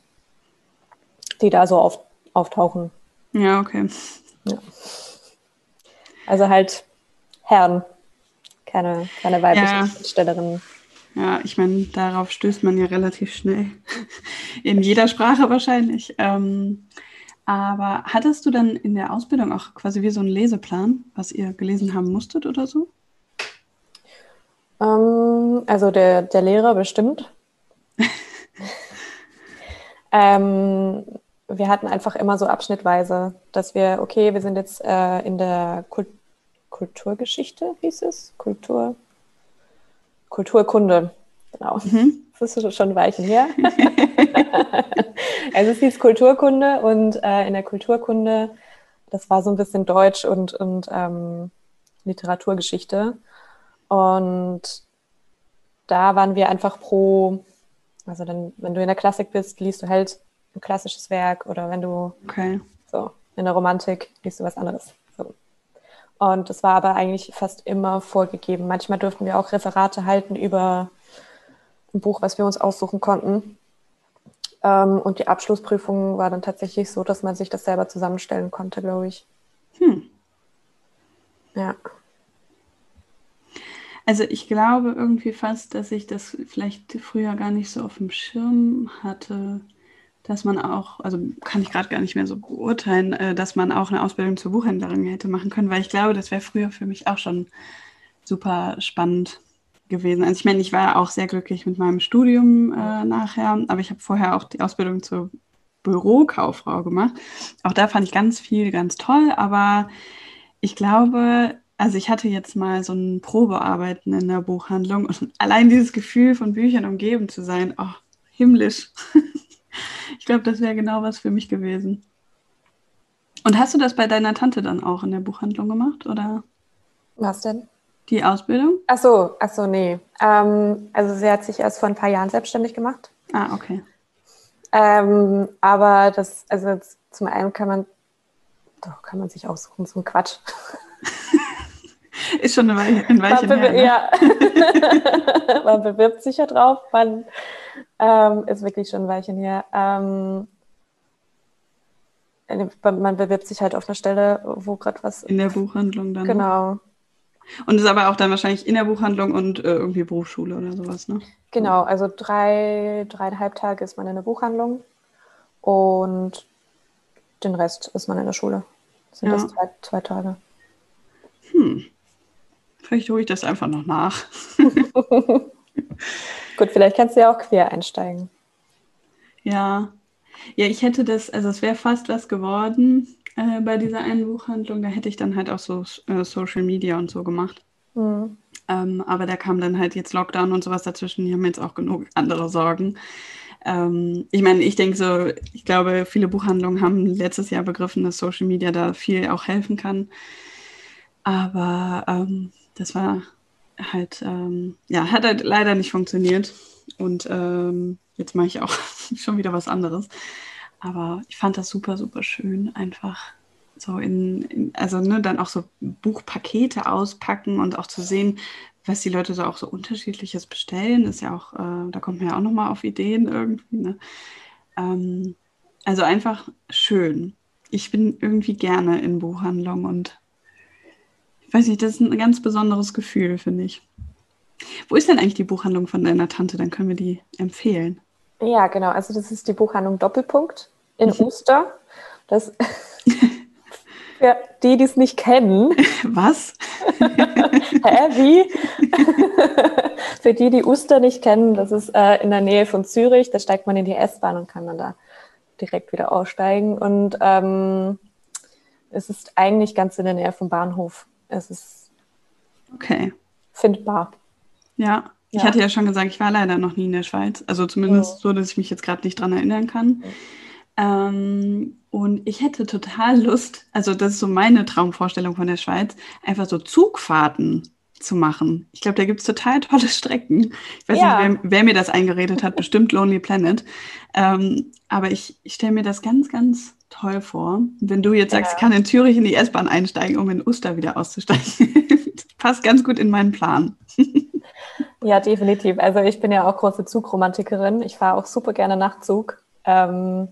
die da so auf, auftauchen. Ja, okay. Ja. Also halt Herren, keine, keine weiblichen ja. Stellerinnen. Ja, ich meine, darauf stößt man ja relativ schnell. [LAUGHS] In jeder Sprache wahrscheinlich. Ähm, aber hattest du dann in der Ausbildung auch quasi wie so einen Leseplan, was ihr gelesen haben musstet oder so? Ähm, also der, der Lehrer bestimmt. [LAUGHS] ähm, wir hatten einfach immer so abschnittweise, dass wir, okay, wir sind jetzt äh, in der Kult Kulturgeschichte, hieß es? Kultur, Kulturkunde, genau. Mhm. [LAUGHS] Das ist schon ein Weilchen her. [LAUGHS] [LAUGHS] also es hieß Kulturkunde und äh, in der Kulturkunde, das war so ein bisschen Deutsch und, und ähm, Literaturgeschichte. Und da waren wir einfach pro, also dann, wenn du in der Klassik bist, liest du halt ein klassisches Werk oder wenn du okay. so in der Romantik liest du was anderes. Und das war aber eigentlich fast immer vorgegeben. Manchmal durften wir auch Referate halten über ein Buch, was wir uns aussuchen konnten. Ähm, und die Abschlussprüfung war dann tatsächlich so, dass man sich das selber zusammenstellen konnte, glaube ich. Hm. Ja. Also ich glaube irgendwie fast, dass ich das vielleicht früher gar nicht so auf dem Schirm hatte, dass man auch, also kann ich gerade gar nicht mehr so beurteilen, äh, dass man auch eine Ausbildung zur Buchhändlerin hätte machen können, weil ich glaube, das wäre früher für mich auch schon super spannend gewesen. Also ich meine, ich war auch sehr glücklich mit meinem Studium äh, nachher, aber ich habe vorher auch die Ausbildung zur Bürokauffrau gemacht. Auch da fand ich ganz viel ganz toll, aber ich glaube, also ich hatte jetzt mal so ein Probearbeiten in der Buchhandlung und [LAUGHS] allein dieses Gefühl von Büchern umgeben zu sein, oh, himmlisch. [LAUGHS] ich glaube, das wäre genau was für mich gewesen. Und hast du das bei deiner Tante dann auch in der Buchhandlung gemacht, oder? Was denn? Die Ausbildung? Ach so, ach so, nee. Ähm, also sie hat sich erst vor ein paar Jahren selbstständig gemacht. Ah, okay. Ähm, aber das, also zum einen kann man, doch, kann man sich aussuchen, so ein Quatsch. [LAUGHS] Ist schon ein Weilchen, ein man her, ne? Ja. [LAUGHS] man bewirbt sich ja drauf, man ähm, ist wirklich schon ein Weilchen her. Ähm, man bewirbt sich halt auf einer Stelle, wo gerade was. In der Buchhandlung dann. Genau. Und ist aber auch dann wahrscheinlich in der Buchhandlung und äh, irgendwie Berufsschule oder sowas, ne? Genau, also drei, dreieinhalb Tage ist man in der Buchhandlung und den Rest ist man in der Schule. Das sind ja. das zwei, zwei Tage. Hm. Vielleicht hole ich das einfach noch nach. [LAUGHS] Gut, vielleicht kannst du ja auch quer einsteigen. Ja. Ja, ich hätte das, also es wäre fast was geworden äh, bei dieser einen Buchhandlung. Da hätte ich dann halt auch so äh, Social Media und so gemacht. Mhm. Ähm, aber da kam dann halt jetzt Lockdown und sowas dazwischen. Die haben jetzt auch genug andere Sorgen. Ähm, ich meine, ich denke so, ich glaube, viele Buchhandlungen haben letztes Jahr begriffen, dass Social Media da viel auch helfen kann. Aber ähm, das war halt, ähm, ja, hat halt leider nicht funktioniert. Und ähm, jetzt mache ich auch [LAUGHS] schon wieder was anderes. Aber ich fand das super, super schön, einfach so in, in, also ne, dann auch so Buchpakete auspacken und auch zu sehen, was die Leute so auch so unterschiedliches bestellen, ist ja auch, äh, da kommt man ja auch nochmal auf Ideen irgendwie. Ne? Ähm, also einfach schön. Ich bin irgendwie gerne in Buchhandlungen und weiß nicht, das ist ein ganz besonderes Gefühl, finde ich. Wo ist denn eigentlich die Buchhandlung von deiner Tante? Dann können wir die empfehlen. Ja, genau. Also das ist die Buchhandlung Doppelpunkt in mhm. Uster. Das [LAUGHS] für die, die es nicht kennen. [LAUGHS] Was? [LAUGHS] Hä, wie? für die, die Uster nicht kennen, das ist äh, in der Nähe von Zürich. Da steigt man in die S-Bahn und kann dann da direkt wieder aussteigen. Und ähm, es ist eigentlich ganz in der Nähe vom Bahnhof. Es ist okay. findbar. Ja, ich hatte ja schon gesagt, ich war leider noch nie in der Schweiz. Also zumindest ja. so, dass ich mich jetzt gerade nicht dran erinnern kann. Ähm, und ich hätte total Lust, also das ist so meine Traumvorstellung von der Schweiz, einfach so Zugfahrten zu machen. Ich glaube, da gibt es total tolle Strecken. Ich weiß ja. nicht, wer, wer, mir das eingeredet hat, bestimmt Lonely Planet. Ähm, aber ich, ich stelle mir das ganz, ganz toll vor. Wenn du jetzt sagst, ja. ich kann in Zürich in die S-Bahn einsteigen, um in Uster wieder auszusteigen. [LAUGHS] passt ganz gut in meinen Plan. ja, definitiv. Also ich bin ja auch große Zugromantikerin. Ich fahre auch super gerne Nachtzug. Ähm,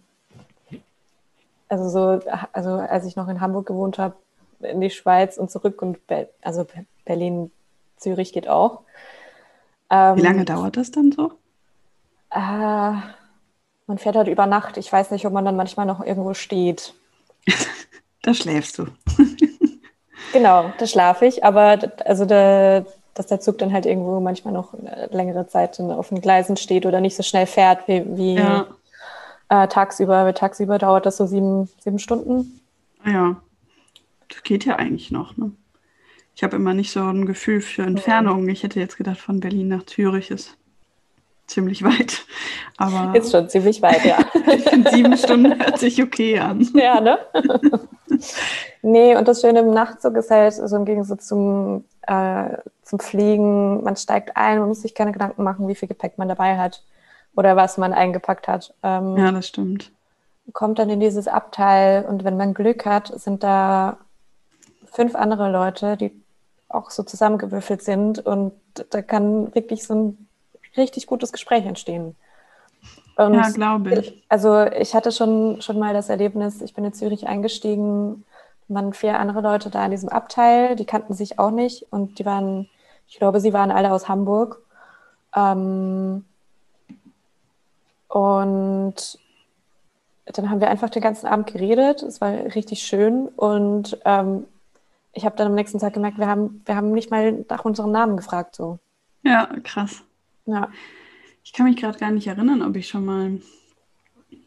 also so, also als ich noch in Hamburg gewohnt habe, in die Schweiz und zurück und Be also Berlin, Zürich geht auch. Ähm, Wie lange dauert das dann so? Äh, man fährt halt über Nacht. Ich weiß nicht, ob man dann manchmal noch irgendwo steht. [LAUGHS] da schläfst du. [LAUGHS] genau, da schlafe ich. Aber also der, dass der Zug dann halt irgendwo manchmal noch längere Zeit auf den Gleisen steht oder nicht so schnell fährt wie, wie ja. äh, tagsüber. Tagsüber dauert das so sieben, sieben Stunden. Ja, das geht ja eigentlich noch. Ne? Ich habe immer nicht so ein Gefühl für Entfernungen. Ich hätte jetzt gedacht, von Berlin nach Zürich ist ziemlich weit. Aber ist schon ziemlich weit, ja. [LAUGHS] ich finde, sieben Stunden hört sich okay an. Ja, ne? [LAUGHS] nee, und das Schöne im Nachtzug ist halt so im Gegensatz zum, äh, zum Fliegen, man steigt ein, man muss sich keine Gedanken machen, wie viel Gepäck man dabei hat oder was man eingepackt hat. Ähm, ja, das stimmt. Kommt dann in dieses Abteil und wenn man Glück hat, sind da fünf andere Leute, die auch so zusammengewürfelt sind und da kann wirklich so ein richtig gutes Gespräch entstehen. Und ja, glaube ich. Also ich hatte schon, schon mal das Erlebnis, ich bin in Zürich eingestiegen, waren vier andere Leute da in diesem Abteil, die kannten sich auch nicht und die waren, ich glaube, sie waren alle aus Hamburg. Ähm, und dann haben wir einfach den ganzen Abend geredet. Es war richtig schön. Und ähm, ich habe dann am nächsten Tag gemerkt, wir haben, wir haben nicht mal nach unserem Namen gefragt. So. Ja, krass. Ja. Ich kann mich gerade gar nicht erinnern, ob ich schon mal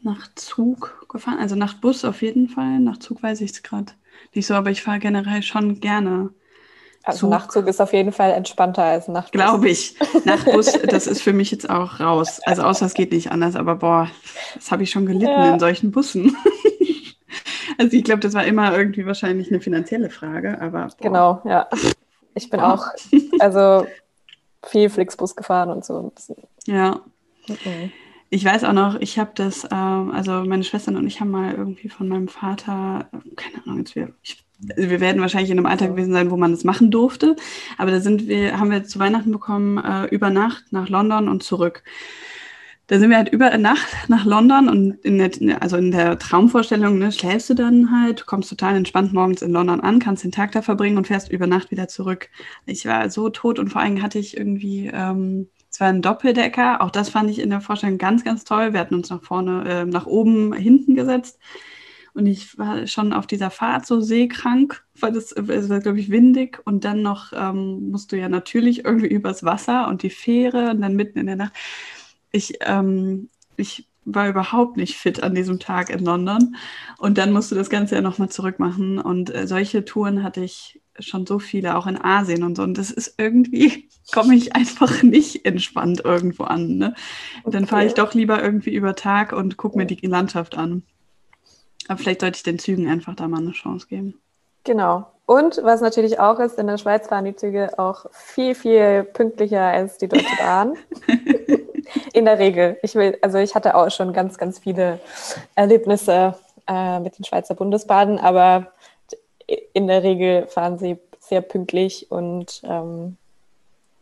nach Zug gefahren, also nach Bus auf jeden Fall. Nach Zug weiß ich es gerade nicht so, aber ich fahre generell schon gerne Also so, Nachtzug ist auf jeden Fall entspannter als Nachtbus. Glaube ich. Nachtbus, das ist für mich jetzt auch raus. Also außer es geht nicht anders, aber boah, das habe ich schon gelitten ja. in solchen Bussen. [LAUGHS] [LAUGHS] also ich glaube, das war immer irgendwie wahrscheinlich eine finanzielle Frage, aber. Boah. Genau, ja. Ich bin boah. auch, also viel Flixbus gefahren und so. Ja. Mhm. Ich weiß auch noch, ich habe das, ähm, also meine Schwestern und ich haben mal irgendwie von meinem Vater, keine Ahnung, jetzt wir, ich, also wir werden wahrscheinlich in einem Alter gewesen sein, wo man das machen durfte, aber da sind wir, haben wir zu Weihnachten bekommen, äh, über Nacht nach London und zurück. Da sind wir halt über Nacht [LAUGHS] nach London und in der, also in der Traumvorstellung ne, schläfst du dann halt, kommst total entspannt morgens in London an, kannst den Tag da verbringen und fährst über Nacht wieder zurück. Ich war so tot und vor allem hatte ich irgendwie ähm, es war ein Doppeldecker. Auch das fand ich in der Vorstellung ganz, ganz toll. Wir hatten uns nach vorne, äh, nach oben, hinten gesetzt. Und ich war schon auf dieser Fahrt so seekrank, weil es, es war, glaube ich, windig. Und dann noch ähm, musst du ja natürlich irgendwie übers Wasser und die Fähre und dann mitten in der Nacht. Ich, ähm, ich war überhaupt nicht fit an diesem Tag in London. Und dann musst du das Ganze ja nochmal zurückmachen. Und äh, solche Touren hatte ich schon so viele, auch in Asien und so. Und das ist irgendwie, [LAUGHS] komme ich einfach nicht entspannt irgendwo an. Ne? Okay. Dann fahre ich doch lieber irgendwie über Tag und gucke mir die Landschaft an. Aber vielleicht sollte ich den Zügen einfach da mal eine Chance geben. Genau. Und was natürlich auch ist, in der Schweiz fahren die Züge auch viel, viel pünktlicher als die Deutsche Bahn. [LAUGHS] in der Regel. Ich will, also ich hatte auch schon ganz, ganz viele Erlebnisse äh, mit den Schweizer Bundesbahnen, aber in der Regel fahren sie sehr pünktlich und ähm,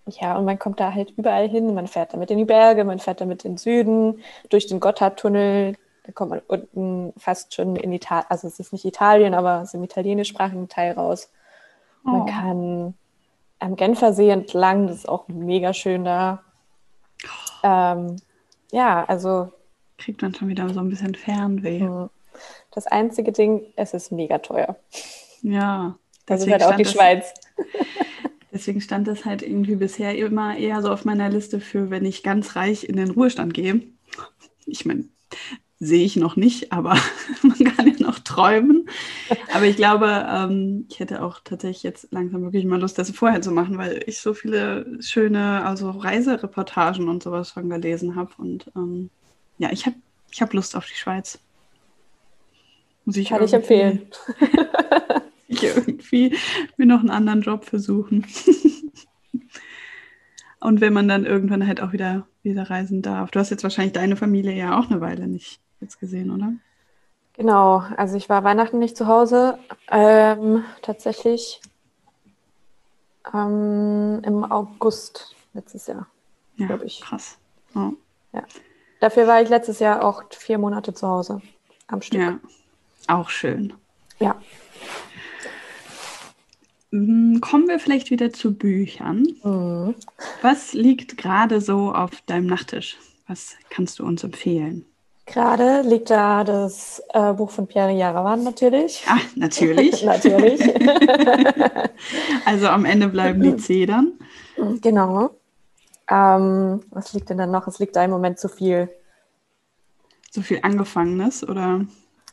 ja, und man kommt da halt überall hin. Man fährt damit in die Berge, man fährt damit in den Süden, durch den Gotthardtunnel. Da kommt man unten fast schon in Italien, also es ist nicht Italien, aber es ist im italienischsprachigen Teil raus. Oh. Man kann am Genfersee entlang, das ist auch mega schön da. Ähm, ja, also. Kriegt man schon wieder so ein bisschen Fernweh. Hm. Das einzige Ding, es ist mega teuer. Ja. Das ist halt auch die das, Schweiz. [LAUGHS] [LAUGHS] Deswegen stand das halt irgendwie bisher immer eher so auf meiner Liste für, wenn ich ganz reich in den Ruhestand gehe. Ich meine, sehe ich noch nicht, aber [LAUGHS] man kann ja noch träumen. Aber ich glaube, ähm, ich hätte auch tatsächlich jetzt langsam wirklich mal Lust, das vorher zu machen, weil ich so viele schöne, also Reisereportagen und sowas schon gelesen habe. Und ähm, ja, ich habe ich hab Lust auf die Schweiz. Muss ich kann ich empfehlen. [LAUGHS] ich irgendwie mir noch einen anderen Job versuchen. [LAUGHS] Und wenn man dann irgendwann halt auch wieder, wieder reisen darf. Du hast jetzt wahrscheinlich deine Familie ja auch eine Weile nicht jetzt gesehen, oder? Genau, also ich war Weihnachten nicht zu Hause. Ähm, tatsächlich ähm, im August letztes Jahr, ja, glaube ich. Krass. Oh. Ja. Dafür war ich letztes Jahr auch vier Monate zu Hause am Stück. Ja, auch schön. Ja. Hm, kommen wir vielleicht wieder zu Büchern. Mhm. Was liegt gerade so auf deinem Nachttisch? Was kannst du uns empfehlen? Gerade liegt da das äh, Buch von Pierre Jarawan natürlich. Ah, natürlich. [LAUGHS] natürlich. [LAUGHS] also am Ende bleiben die Zedern. Genau. Ähm, was liegt denn dann noch? Es liegt da im Moment zu viel. Zu viel Angefangenes oder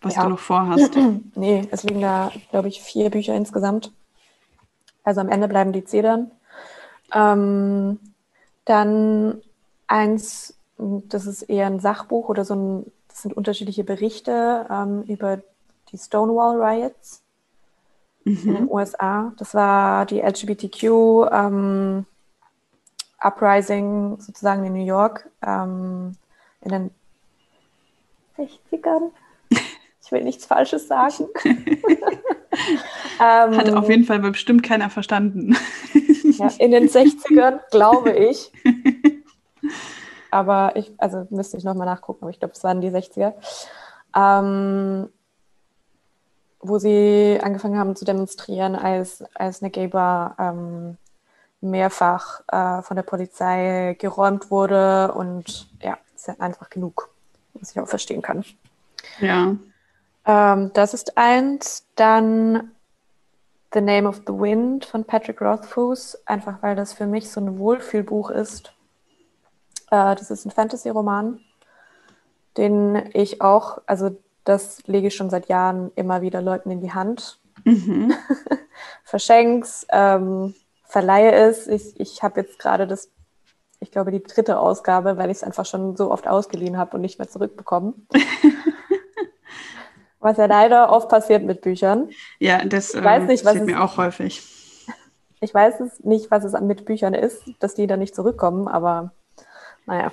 was ja. du noch vorhast? [CLEARS THROAT] nee, es liegen da, glaube ich, vier Bücher insgesamt. Also am Ende bleiben die Zedern. Ähm, dann eins, das ist eher ein Sachbuch oder so ein, das sind unterschiedliche Berichte ähm, über die Stonewall Riots mhm. in den USA. Das war die LGBTQ ähm, Uprising sozusagen in New York ähm, in den 60ern. [LAUGHS] Ich will nichts Falsches sagen. [LAUGHS] Hat auf jeden Fall bestimmt keiner verstanden. ja, in den 60ern, glaube ich. [LAUGHS] Aber ich, also müsste ich nochmal nachgucken, aber ich glaube, es waren die 60er. Ähm, wo sie angefangen haben zu demonstrieren, als, als eine Gay Bar ähm, mehrfach äh, von der Polizei geräumt wurde. Und ja, ist ja einfach genug, was ich auch verstehen kann. Ja. Ähm, das ist eins. Dann The Name of the Wind von Patrick Rothfuss, einfach weil das für mich so ein Wohlfühlbuch ist. Äh, das ist ein Fantasy-Roman, den ich auch, also das lege ich schon seit Jahren immer wieder Leuten in die Hand. mhm. [LAUGHS] verschenk's, ähm, verleihe es. Ich, ich habe jetzt gerade das, ich glaube, die dritte Ausgabe, weil ich es einfach schon so oft ausgeliehen habe und nicht mehr zurückbekommen. [LAUGHS] was ja leider oft passiert mit Büchern. Ja, das ich weiß nicht, was passiert es, mir auch häufig. [LAUGHS] Ich weiß es nicht, was es mit Büchern ist, dass die dann nicht zurückkommen, aber naja.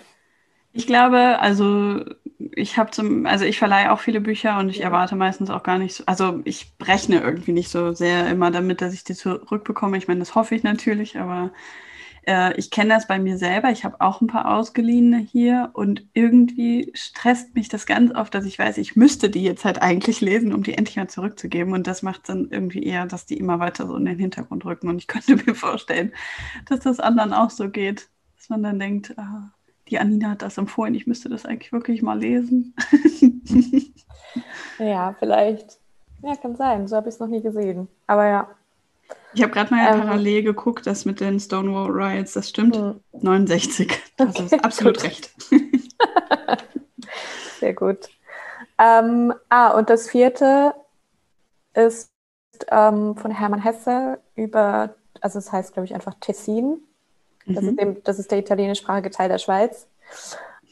Ich glaube, also ich habe zum, also ich verleihe auch viele Bücher und ich ja. erwarte meistens auch gar nicht so, also ich rechne irgendwie nicht so sehr immer damit, dass ich die zurückbekomme. Ich meine, das hoffe ich natürlich, aber äh, ich kenne das bei mir selber. Ich habe auch ein paar ausgeliehene hier und irgendwie stresst mich das ganz oft, dass ich weiß, ich müsste die jetzt halt eigentlich lesen, um die endlich mal zurückzugeben. Und das macht dann irgendwie eher, dass die immer weiter so in den Hintergrund rücken. Und ich [LAUGHS] könnte mir vorstellen, dass das anderen auch so geht, dass man dann denkt, ah, die Anina hat das empfohlen, ich müsste das eigentlich wirklich mal lesen. [LAUGHS] ja, vielleicht. Ja, kann sein. So habe ich es noch nie gesehen. Aber ja. Ich habe gerade mal ähm, parallel geguckt, das mit den Stonewall Riots, das stimmt. Hm. 69. Das [LAUGHS] okay, ist absolut recht. [LAUGHS] Sehr gut. Ähm, ah, und das vierte ist ähm, von Hermann Hesse über, also es heißt, glaube ich, einfach Tessin. Das, mhm. ist, dem, das ist der italienischsprachige Teil der Schweiz.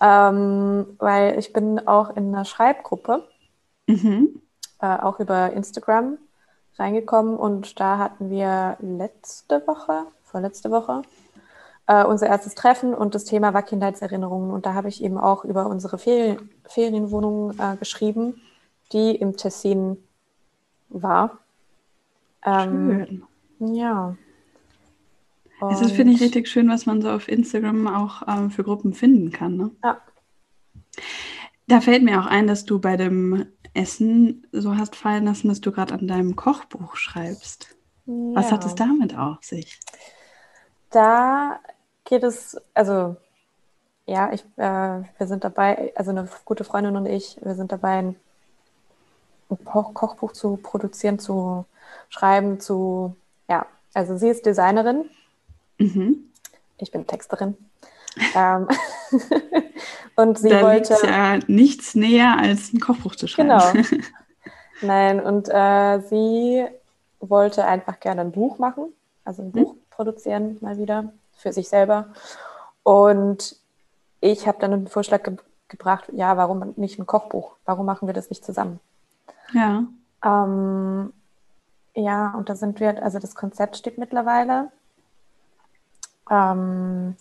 Ähm, weil ich bin auch in einer Schreibgruppe, mhm. äh, auch über Instagram reingekommen und da hatten wir letzte Woche, vorletzte Woche, äh, unser erstes Treffen und das Thema war Kindheitserinnerungen und da habe ich eben auch über unsere Ferien, Ferienwohnung äh, geschrieben, die im Tessin war. Ähm, Schön. Ja, es ist, finde ich, richtig schön, was man so auf Instagram auch ähm, für Gruppen finden kann. Ne? Ja. Da fällt mir auch ein, dass du bei dem Essen so hast fallen lassen, dass du gerade an deinem Kochbuch schreibst. Ja. Was hat es damit auf sich? Da geht es, also ja, ich, äh, wir sind dabei, also eine gute Freundin und ich, wir sind dabei, ein Kochbuch zu produzieren, zu schreiben, zu, ja, also sie ist Designerin Mhm. Ich bin Texterin. [LAUGHS] ähm, [LAUGHS] und sie da wollte. ja nichts näher als ein Kochbuch zu schreiben. Genau. [LAUGHS] Nein, und äh, sie wollte einfach gerne ein Buch machen, also ein mhm. Buch produzieren, mal wieder, für sich selber. Und ich habe dann einen Vorschlag ge gebracht, ja, warum nicht ein Kochbuch? Warum machen wir das nicht zusammen? Ja. Ähm, ja, und da sind wir, also das Konzept steht mittlerweile. Ähm,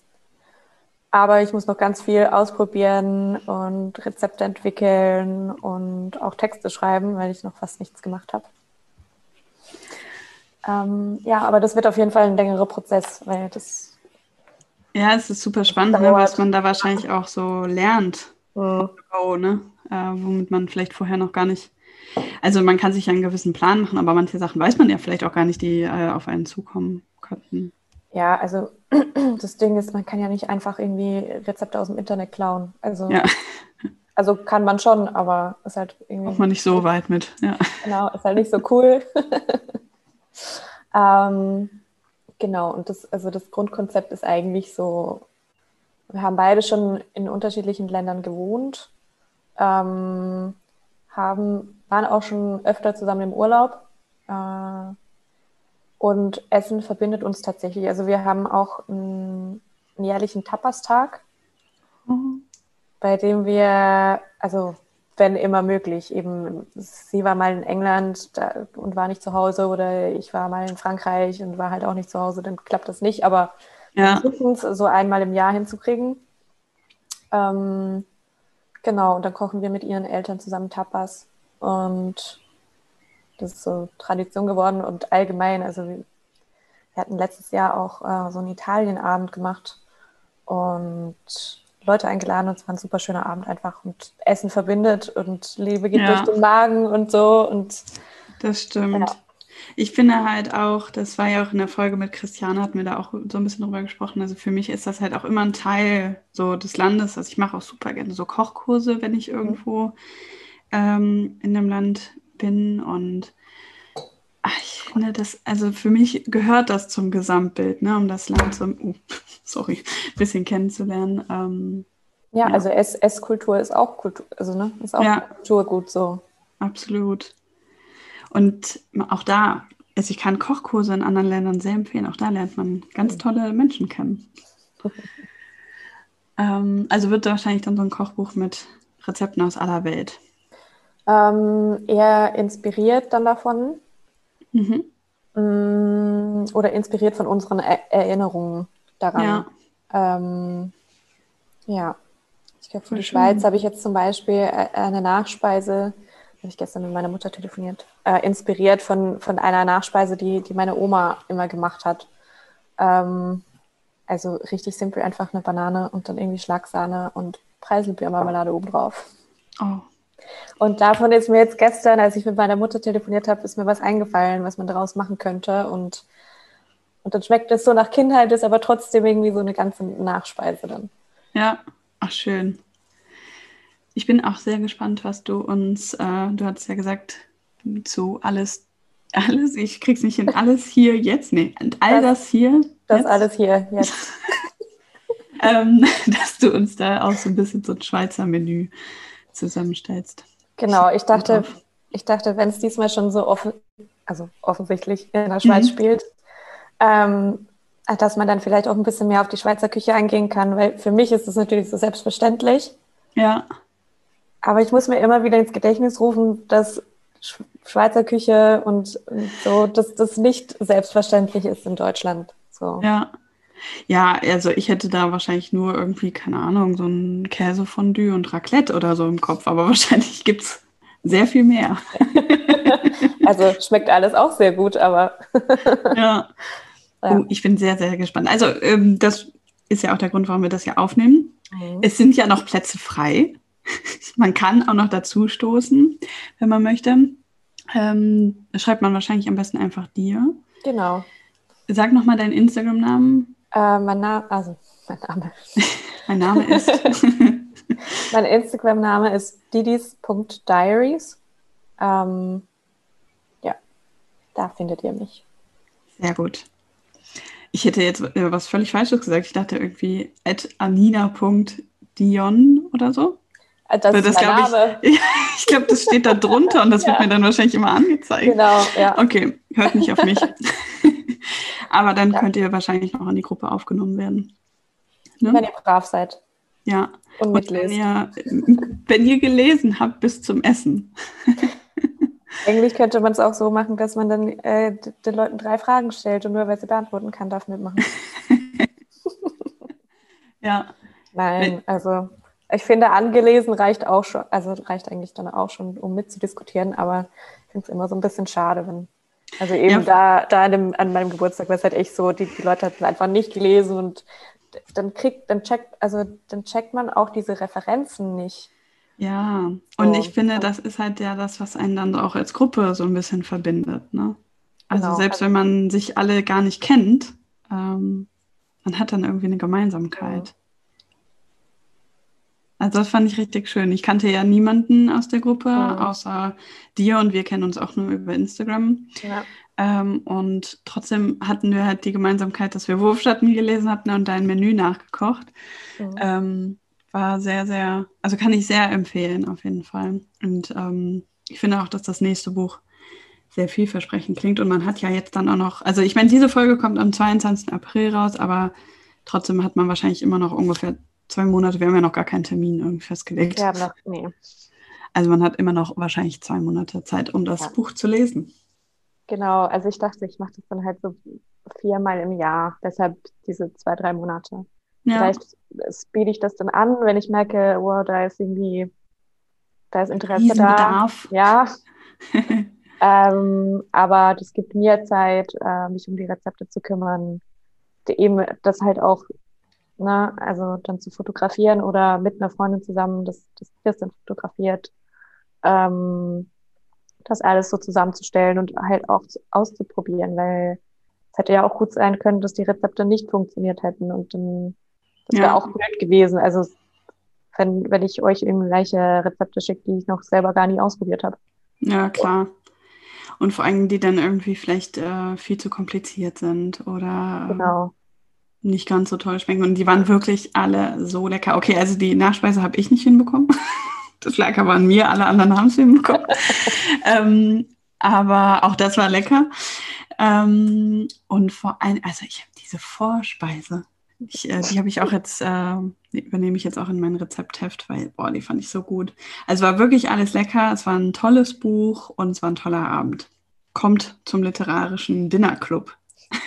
aber ich muss noch ganz viel ausprobieren und Rezepte entwickeln und auch Texte schreiben, weil ich noch fast nichts gemacht habe. Ähm, ja, aber das wird auf jeden Fall ein längerer Prozess, weil das. Ja, es ist super spannend, ne, was man da wahrscheinlich auch so lernt. Mhm. Oh, ne? Äh, womit man vielleicht vorher noch gar nicht. Also man kann sich ja einen gewissen Plan machen, aber manche Sachen weiß man ja vielleicht auch gar nicht, die äh, auf einen zukommen könnten. Ja, also das Ding ist, man kann ja nicht einfach irgendwie Rezepte aus dem Internet klauen. Also, ja. also kann man schon, aber ist halt irgendwie. Auch man nicht so weit mit, ja. Genau, ist halt nicht so cool. [LAUGHS] ähm, genau, und das, also das Grundkonzept ist eigentlich so, wir haben beide schon in unterschiedlichen Ländern gewohnt, ähm, haben, waren auch schon öfter zusammen im Urlaub. Äh, und Essen verbindet uns tatsächlich. Also wir haben auch einen, einen jährlichen Tapas-Tag, mhm. bei dem wir, also wenn immer möglich, eben, sie war mal in England da, und war nicht zu Hause oder ich war mal in Frankreich und war halt auch nicht zu Hause, dann klappt das nicht. Aber ja. wir versuchen es so einmal im Jahr hinzukriegen. Ähm, genau, und dann kochen wir mit ihren Eltern zusammen Tapas. Und das ist so Tradition geworden und allgemein, also wir, wir hatten letztes Jahr auch äh, so einen Italienabend gemacht und Leute eingeladen und es war ein super schöner Abend einfach und Essen verbindet und Liebe geht ja. durch den Magen und so und das stimmt. Ja. Ich finde halt auch, das war ja auch in der Folge mit Christiane, hatten wir da auch so ein bisschen drüber gesprochen. Also für mich ist das halt auch immer ein Teil so des Landes. Also ich mache auch super gerne so Kochkurse, wenn ich irgendwo ähm, in einem Land bin. Und ach, ich finde das, also für mich gehört das zum Gesamtbild, ne, um das Land zum, uh, [LAUGHS] sorry, ein bisschen kennenzulernen. Ähm, ja, ja, also Ess Esskultur ist auch Kultur, also ne, ist auch ja. Kulturgut so. Absolut. Und auch da, also ich kann Kochkurse in anderen Ländern sehr empfehlen. Auch da lernt man ganz tolle Menschen kennen. [LAUGHS] ähm, also wird wahrscheinlich dann so ein Kochbuch mit Rezepten aus aller Welt. Ähm, eher inspiriert dann davon. Mhm. Mm, Oder inspiriert von unseren er Erinnerungen daran. Ja. Ähm, ja. Ich glaube, für die. Schweiz habe ich jetzt zum Beispiel äh, eine Nachspeise, habe ich gestern mit meiner Mutter telefoniert, äh, inspiriert von, von einer Nachspeise, die, die meine Oma immer gemacht hat. Ähm, also richtig simpel, einfach eine Banane und dann irgendwie Schlagsahne und Preiselbeermarmelade obendrauf. Oh, Und davon ist mir jetzt gestern, als ich mit meiner Mutter telefoniert habe, ist mir was eingefallen, was man daraus machen könnte. Und, und dann schmeckt es so nach Kindheit, ist aber trotzdem irgendwie so eine ganze Nachspeise dann. ja. Ach, schön. Ich bin auch sehr gespannt, was du uns, äh, du hast ja gesagt, zu alles, [LAUGHS] alles, ich krieg's nicht hin, alles hier jetzt, nee, und all das, hier, Das jetzt, alles hier jetzt. [LAUGHS] ähm, [LAUGHS] dass du uns da auch so ein bisschen so ein Schweizer Menü zusammenstellst. Genau, ich dachte, ich dachte, wenn es diesmal schon so offen, also offensichtlich in der Schweiz Mhm. spielt, ähm, dass man dann vielleicht auch ein bisschen mehr auf die Schweizer Küche eingehen kann, weil für mich ist das natürlich so selbstverständlich. Ja, Aber ich muss mir immer wieder ins Gedächtnis rufen, dass Sch- Schweizer Küche und, und so, dass das nicht selbstverständlich ist in Deutschland. So. ja. Ja, also ich hätte da wahrscheinlich nur irgendwie, keine Ahnung, so ein Käsefondue und Raclette oder so im Kopf, aber [LAUGHS] wahrscheinlich gibt es sehr viel mehr. [LAUGHS] Also schmeckt alles auch sehr gut, aber [LAUGHS] Ja. Oh, ich bin sehr, sehr gespannt. Also, ähm, das ist ja auch der Grund, warum wir das ja aufnehmen. Mhm. Es sind ja noch Plätze frei. man kann auch noch dazu stoßen, wenn man möchte. Ähm, schreibt man wahrscheinlich am besten einfach dir. genau. Sag nochmal deinen Instagram-Namen. Äh, mein Name, also [LAUGHS] mein Name. [LAUGHS] Mein Name ist. [LAUGHS] Mein Instagram-Name ist didis.diaries. Ähm, ja, da findet ihr mich. Sehr gut. Ich hätte jetzt äh, was völlig Falsches gesagt. Ich dachte irgendwie at anina.dion oder so. Äh, Das, Das ist mein Name. [LAUGHS] ich, ich glaube, das steht da drunter und das [LAUGHS] wird Ja. mir dann wahrscheinlich immer angezeigt. Genau, ja. Okay, hört nicht auf mich. [LAUGHS] Aber dann Ja. könnt ihr wahrscheinlich noch in die Gruppe aufgenommen werden. Wenn Ne? ihr brav seid Ja. und Und wenn mitlest. ihr, wenn ihr gelesen habt bis zum Essen. Eigentlich könnte man es auch so machen, dass man dann äh, den Leuten drei Fragen stellt und nur wer sie beantworten kann, darf mitmachen. Ja. Nein, also ich finde, angelesen reicht auch schon, also reicht eigentlich dann auch schon, um mitzudiskutieren, aber ich finde es immer so ein bisschen schade, wenn, also eben Ja. da, da an, dem, an meinem Geburtstag war es halt echt so, die, die Leute hatten einfach nicht gelesen und dann kriegt, dann checkt, also dann checkt man auch diese Referenzen nicht. Ja. Und So. ich finde, das ist halt ja das, was einen dann auch als Gruppe so ein bisschen verbindet. Ne? Also Genau. selbst wenn man sich alle gar nicht kennt, ähm, man hat dann irgendwie eine Gemeinsamkeit. Also das fand ich richtig schön. Ich kannte ja niemanden aus der Gruppe, Mhm. außer dir und wir kennen uns auch nur über Instagram. Ja. Ähm, und trotzdem hatten wir halt die Gemeinsamkeit, dass wir Wurfschatten gelesen hatten und dein Menü nachgekocht. Mhm. Ähm, war sehr, sehr, also kann ich sehr empfehlen auf jeden Fall. Und ähm, ich finde auch, dass das nächste Buch sehr vielversprechend klingt. Und man hat ja jetzt dann auch noch, also ich meine, diese Folge kommt am 22. April raus, aber trotzdem hat man wahrscheinlich immer noch ungefähr zwei Monate. Wir haben ja noch gar keinen Termin irgendwie festgelegt. Wir haben noch, nee. Also man hat immer noch wahrscheinlich zwei Monate Zeit, um das Ja. Buch zu lesen. Genau, also ich dachte, ich mache das dann halt so viermal im Jahr, deshalb diese zwei, drei Monate. Ja, Vielleicht speede ich das dann an, wenn ich merke, wow, da ist irgendwie, da ist Interesse da. Ja, [LAUGHS] ähm, aber das gibt mir Zeit, äh, mich um die Rezepte zu kümmern, eben das halt auch, ne, also dann zu fotografieren oder mit einer Freundin zusammen, das, das, dann fotografiert, ähm, das alles so zusammenzustellen und halt auch zu- auszuprobieren, weil es hätte ja auch gut sein können, dass die Rezepte nicht funktioniert hätten und dann, das wäre Ja. auch blöd gewesen. Also wenn, wenn ich euch eben gleiche Rezepte schicke, die ich noch selber gar nie ausprobiert habe. Ja, klar. Und vor allem, die dann irgendwie vielleicht äh, viel zu kompliziert sind oder Genau. Nicht ganz so toll schmecken. Und die waren wirklich alle so lecker. Okay, also die Nachspeise habe ich nicht hinbekommen. [LAUGHS] Das lag aber an mir, alle anderen haben es hinbekommen. [LAUGHS] ähm, aber auch das war lecker. Ähm, und vor allem, also ich habe diese Vorspeise, ich, äh, die habe ich auch jetzt, äh, übernehme ich jetzt auch in mein Rezeptheft, weil, boah, die fand ich so gut. Also war wirklich alles lecker, es war ein tolles Buch und es war ein toller Abend. Kommt zum literarischen Dinnerclub. [LAUGHS]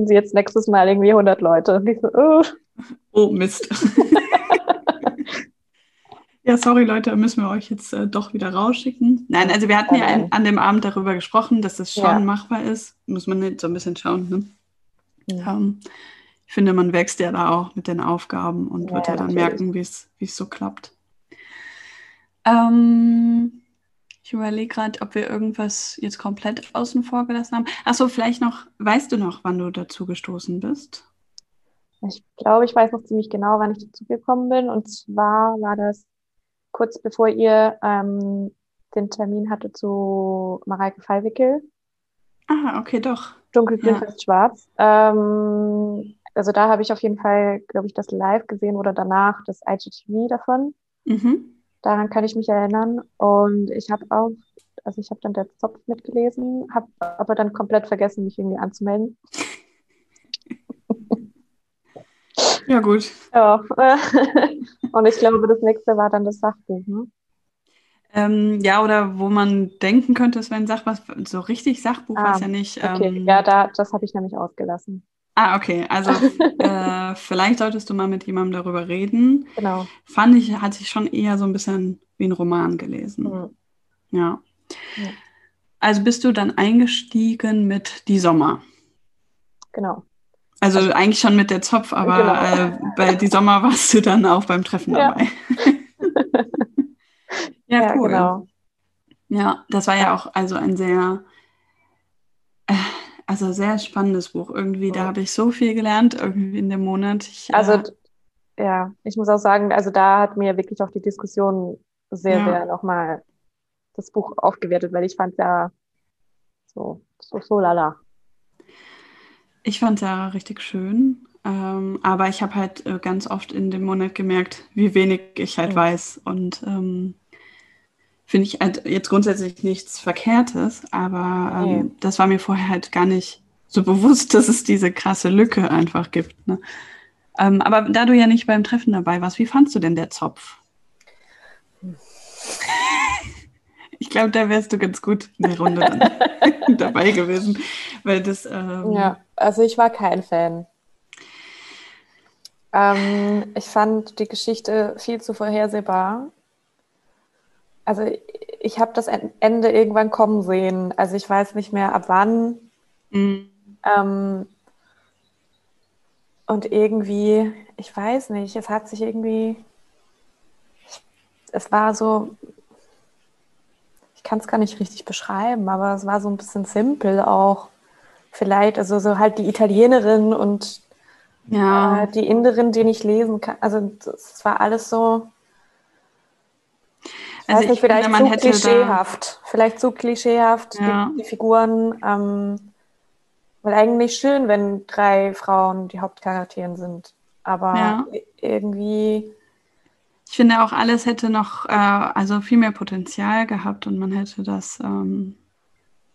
Und sie jetzt nächstes Mal irgendwie 100 Leute. So, oh. oh, Mist. [LAUGHS] ja, sorry Leute, müssen wir euch jetzt äh, doch wieder rausschicken. Nein, also wir hatten ja an, an dem Abend darüber gesprochen, dass das schon ja. machbar ist. Muss man nicht so ein bisschen schauen. Ne? Ja. Ähm, ich finde, man wächst ja da auch mit den Aufgaben und ja, wird ja dann natürlich. merken, wie es so klappt. Ähm, ich überlege gerade, ob wir irgendwas jetzt komplett außen vor gelassen haben. Achso, vielleicht noch, weißt du noch, wann du dazu gestoßen bist? Ich glaube, ich weiß noch ziemlich genau, wann ich dazu gekommen bin. Und zwar war das kurz bevor ihr ähm, den Termin hatte zu Mareike Fallwickel. Ah, okay, doch. Dunkelgrün, ja. fast schwarz. Ähm, also da habe ich auf jeden Fall, glaube ich, das live gesehen oder danach das IGTV davon. Mhm. Daran kann ich mich erinnern. Und ich habe auch, also ich habe dann der Zopf mitgelesen, habe aber dann komplett vergessen, mich irgendwie anzumelden. Ja, gut. Ja. [LAUGHS] Und ich glaube, das nächste war dann das Sachbuch, ne? Ähm, ja, oder wo man denken könnte, es wäre ein Sachbuch, so richtig Sachbuch ah, weiß ja nicht. Okay, ähm, ja, da, das habe ich nämlich ausgelassen. Ah, okay. Also [LAUGHS] äh, vielleicht solltest du mal mit jemandem darüber reden. Genau. Fand ich, hat sich schon eher so ein bisschen wie ein Roman gelesen. Mhm. Ja. ja. Also bist du dann eingestiegen mit Die Sommer. Genau. Also, also eigentlich schon mit der Zopf, aber genau. äh, bei Die Sommer [LAUGHS] warst du dann auch beim Treffen dabei. [LAUGHS] Ja, ja cool. Genau. Ja, das war ja auch also ein sehr äh, also sehr spannendes Buch irgendwie. Da habe ich so viel gelernt irgendwie in dem Monat. Ich, also äh, ja, ich muss auch sagen, also da hat mir wirklich auch die Diskussion sehr, ja. sehr nochmal das Buch aufgewertet, weil ich fand ja so, so, so lala. Ich fand ja richtig schön. Ähm, aber ich habe halt äh, ganz oft in dem Monat gemerkt, wie wenig ich halt mhm. weiß. Und ähm, finde ich halt jetzt grundsätzlich nichts Verkehrtes, aber ähm, nee. das war mir vorher halt gar nicht so bewusst, [LAUGHS] dass es diese krasse Lücke einfach gibt. Ne? Ähm, aber da du ja nicht beim Treffen dabei warst, wie fandst du denn der Zopf? [LAUGHS] ich glaube, da wärst du ganz gut in der Runde [LAUGHS] dabei gewesen, weil das. Ähm, ja, also ich war kein Fan. Ähm, ich fand die Geschichte viel zu vorhersehbar also ich habe das Ende irgendwann kommen sehen. Also ich weiß nicht mehr ab wann. Mhm. Ähm, und irgendwie, ich weiß nicht, es hat sich irgendwie, es war so, ich kann es gar nicht richtig beschreiben, aber es war so ein bisschen simpel auch. Vielleicht, also so halt die Italienerin und ja. äh, die Inderin, die nicht lesen kann. Also es war alles so, also weiß nicht, vielleicht finde, zu klischeehaft. Vielleicht zu klischeehaft, ja. die, die, Figuren. Ähm, weil eigentlich schön, wenn drei Frauen die Hauptcharakteren sind. Aber ja. irgendwie. Ich finde auch, alles hätte noch äh, also viel mehr Potenzial gehabt und man hätte das ähm,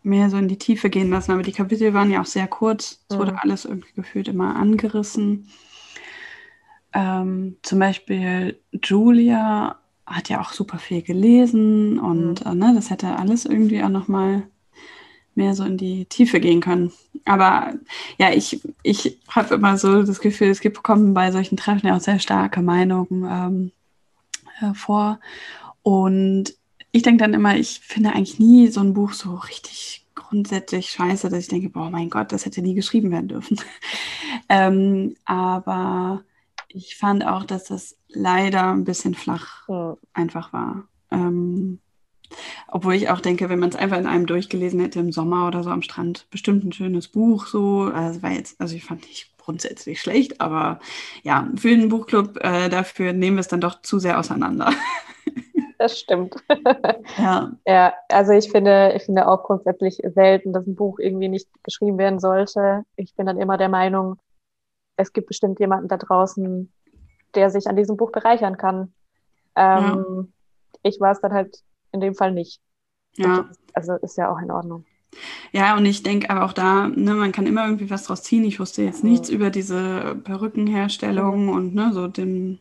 mehr so in die Tiefe gehen lassen. Aber die Kapitel waren ja auch sehr kurz. Es mhm. wurde alles irgendwie gefühlt immer angerissen. Ähm, zum Beispiel Julia hat ja auch super viel gelesen und mhm. äh, ne, das hätte alles irgendwie auch nochmal mehr so in die Tiefe gehen können. Aber ja, ich, ich habe immer so das Gefühl, es gibt, kommen bei solchen Treffen ja auch sehr starke Meinungen ähm, hervor. Und ich denke dann immer, ich finde eigentlich nie so ein Buch so richtig grundsätzlich scheiße, dass ich denke, boah, mein Gott, das hätte nie geschrieben werden dürfen. [LAUGHS] ähm, aber ich fand auch, dass das leider ein bisschen flach ja. einfach war. Ähm, obwohl ich auch denke, wenn man es einfach in einem durchgelesen hätte im Sommer oder so am Strand, bestimmt ein schönes Buch so. Also war jetzt, also ich fand nicht grundsätzlich schlecht, aber ja, für den Buchclub, äh, dafür nehmen wir es dann doch zu sehr auseinander. [LAUGHS] Das stimmt. [LAUGHS] Ja. ja, also ich finde, ich finde auch grundsätzlich selten, dass ein Buch irgendwie nicht geschrieben werden sollte. Ich bin dann immer der Meinung, es gibt bestimmt jemanden da draußen, der sich an diesem Buch bereichern kann. Ähm, ja. Ich war es dann halt in dem Fall nicht. Ja. also ist ja auch in Ordnung. Ja, und ich denke aber auch da, ne, man kann immer irgendwie was draus ziehen. Ich wusste jetzt mhm. nichts über diese Perückenherstellung mhm. und ne, so den,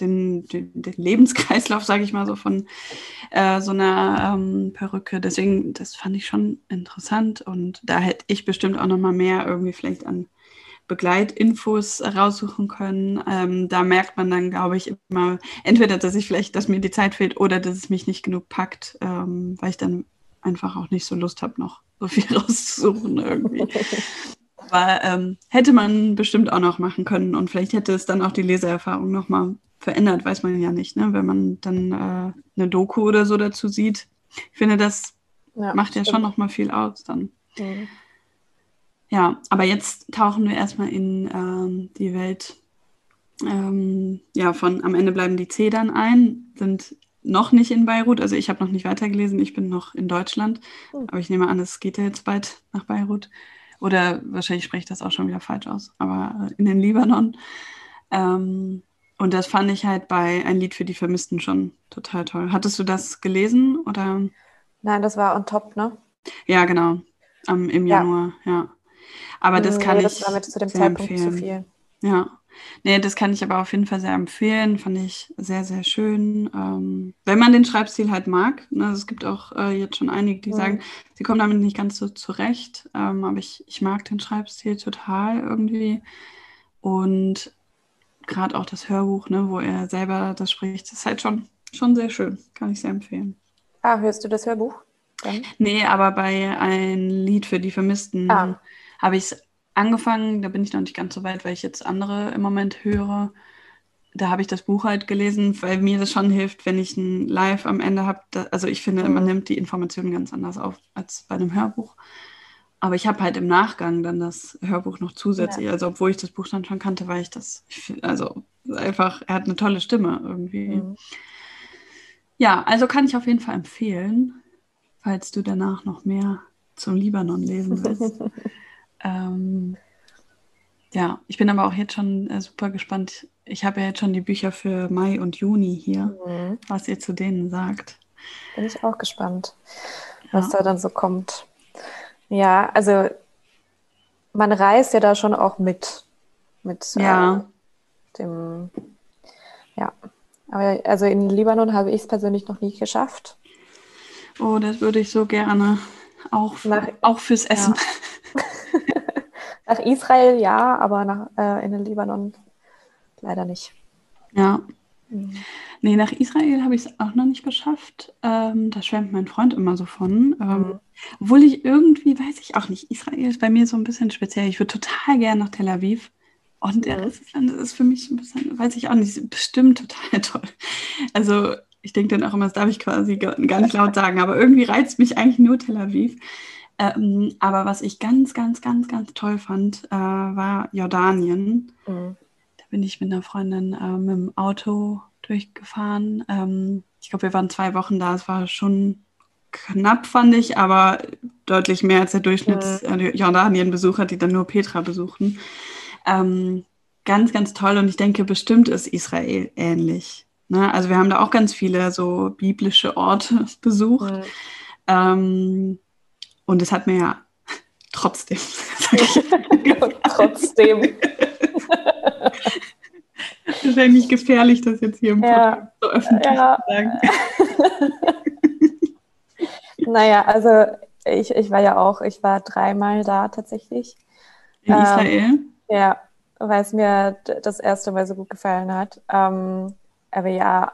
den, den, den Lebenskreislauf, sage ich mal so, von äh, so einer ähm, Perücke. Deswegen, das fand ich schon interessant und da hätte ich bestimmt auch noch mal mehr irgendwie vielleicht an Begleitinfos raussuchen können. Ähm, da merkt man dann, glaube ich, immer entweder, dass ich vielleicht, dass mir die Zeit fehlt oder dass es mich nicht genug packt, ähm, weil ich dann einfach auch nicht so Lust habe, noch so viel [LAUGHS] rauszusuchen irgendwie. Aber ähm, hätte man bestimmt auch noch machen können und vielleicht hätte es dann auch die Leseerfahrung nochmal verändert, weiß man ja nicht, ne? wenn man dann äh, eine Doku oder so dazu sieht. Ich finde, das ja, macht ja schon nochmal viel aus dann. Mhm. Ja, aber jetzt tauchen wir erstmal in ähm, die Welt ähm, ja, von Am Ende bleiben die Zedern ein, sind noch nicht in Beirut, also ich habe noch nicht weitergelesen, ich bin noch in Deutschland, mhm. aber ich nehme an, es geht ja jetzt bald nach Beirut. Oder wahrscheinlich spreche ich das auch schon wieder falsch aus, aber in den Libanon. Ähm, und das fand ich halt bei Ein Lied für die Vermissten schon total toll. Hattest du das gelesen oder? Nein, das war on top, ne? Ja, genau. Um, Im Januar, ja. ja. Aber das kann nee, ich. Das war mir zu dem Zeitpunkt empfehlen. zu viel. Ja. Nee, das kann ich aber auf jeden Fall sehr empfehlen. Fand ich sehr, sehr schön. Ähm, wenn man den Schreibstil halt mag. Ne, es gibt auch äh, jetzt schon einige, die mhm. sagen, sie kommen damit nicht ganz so zurecht. Ähm, aber ich, ich mag den Schreibstil total irgendwie. Und gerade auch das Hörbuch, ne, wo er selber das spricht, ist halt schon, schon sehr schön. Kann ich sehr empfehlen. Ah, hörst du das Hörbuch? Dann? Nee, aber bei ein Lied für die Vermissten ah. Habe ich es angefangen. Da bin ich noch nicht ganz so weit, weil ich jetzt andere im Moment höre. Da habe ich das Buch halt gelesen, weil mir das schon hilft, wenn ich ein Live am Ende habe. Also ich finde, man mhm. nimmt die Informationen ganz anders auf als bei einem Hörbuch. Aber ich habe halt im Nachgang dann das Hörbuch noch zusätzlich. Ja. Also obwohl ich das Buch dann schon kannte, weil ich das, also einfach, er hat eine tolle Stimme irgendwie. Mhm. Ja, also kann ich auf jeden Fall empfehlen, falls du danach noch mehr zum Libanon lesen willst. [LAUGHS] ähm, ja, ich bin aber auch jetzt schon äh, super gespannt. Ich habe ja jetzt schon die Bücher für Mai und Juni hier, mhm. was ihr zu denen sagt. Bin ich auch gespannt, was ja. da dann so kommt. Ja, also man reist ja da schon auch mit. Mit ja. Äh, dem, ja. Aber also in Libanon habe ich es persönlich noch nie geschafft. Oh, das würde ich so gerne. Auch, nach, auch fürs Essen. Ja. [LAUGHS] [LAUGHS] nach Israel ja, aber nach, äh, in den Libanon leider nicht. Ja. Mhm. Nee, nach Israel habe ich es auch noch nicht geschafft. Ähm, da schwärmt mein Freund immer so von. Ähm, mhm. Obwohl ich irgendwie, weiß ich auch nicht, Israel ist bei mir so ein bisschen speziell. Ich würde total gerne nach Tel Aviv. Und der Rest des Landes ist für mich so ein bisschen, weiß ich auch nicht, bestimmt total [LAUGHS] toll. Also ich denke dann auch immer, das darf ich quasi ganz laut sagen, aber irgendwie reizt mich eigentlich nur Tel Aviv. Ähm, aber was ich ganz, ganz, ganz, ganz toll fand, äh, war Jordanien. Mhm. Da bin ich mit einer Freundin äh, mit dem Auto durchgefahren. Ähm, ich glaube, wir waren zwei Wochen da. Es war schon knapp, fand ich, aber deutlich mehr als der Durchschnitts ja. äh, Jordanien-Besucher, die dann nur Petra besuchen. Ähm, ganz, ganz toll und ich denke, bestimmt ist Israel ähnlich. Ne? Also wir haben da auch ganz viele so biblische Orte [LAUGHS] besucht. Ja. Ähm, und es hat mir ja trotzdem, [LAUGHS] trotzdem [LAUGHS] Das wäre nicht gefährlich, das jetzt hier im Podcast ja. so öffentlich ja. zu sagen. [LAUGHS] naja, also ich, ich war ja auch, ich war dreimal da tatsächlich. In ähm, Israel? Ja, weil es mir das erste Mal so gut gefallen hat. Ähm, aber ja,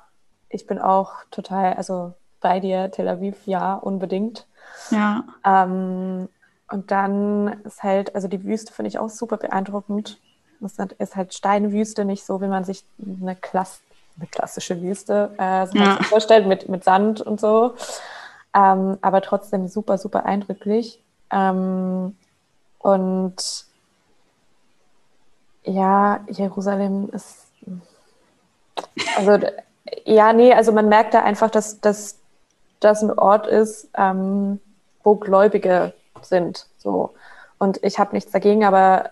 ich bin auch total, also bei dir, Tel Aviv, ja, unbedingt. Ja. Ähm, und dann ist halt, also die Wüste finde ich auch super beeindruckend. Das ist halt Steinwüste, nicht so, wie man sich eine, Klass eine klassische Wüste äh, so ja. vorstellt, mit, mit Sand und so. Ähm, aber trotzdem super, super eindrücklich. Ähm, und ja, Jerusalem ist. Also, ja, nee, also man merkt da einfach, dass das ein Ort ist, ähm, wo Gläubige sind. So. Und ich habe nichts dagegen, aber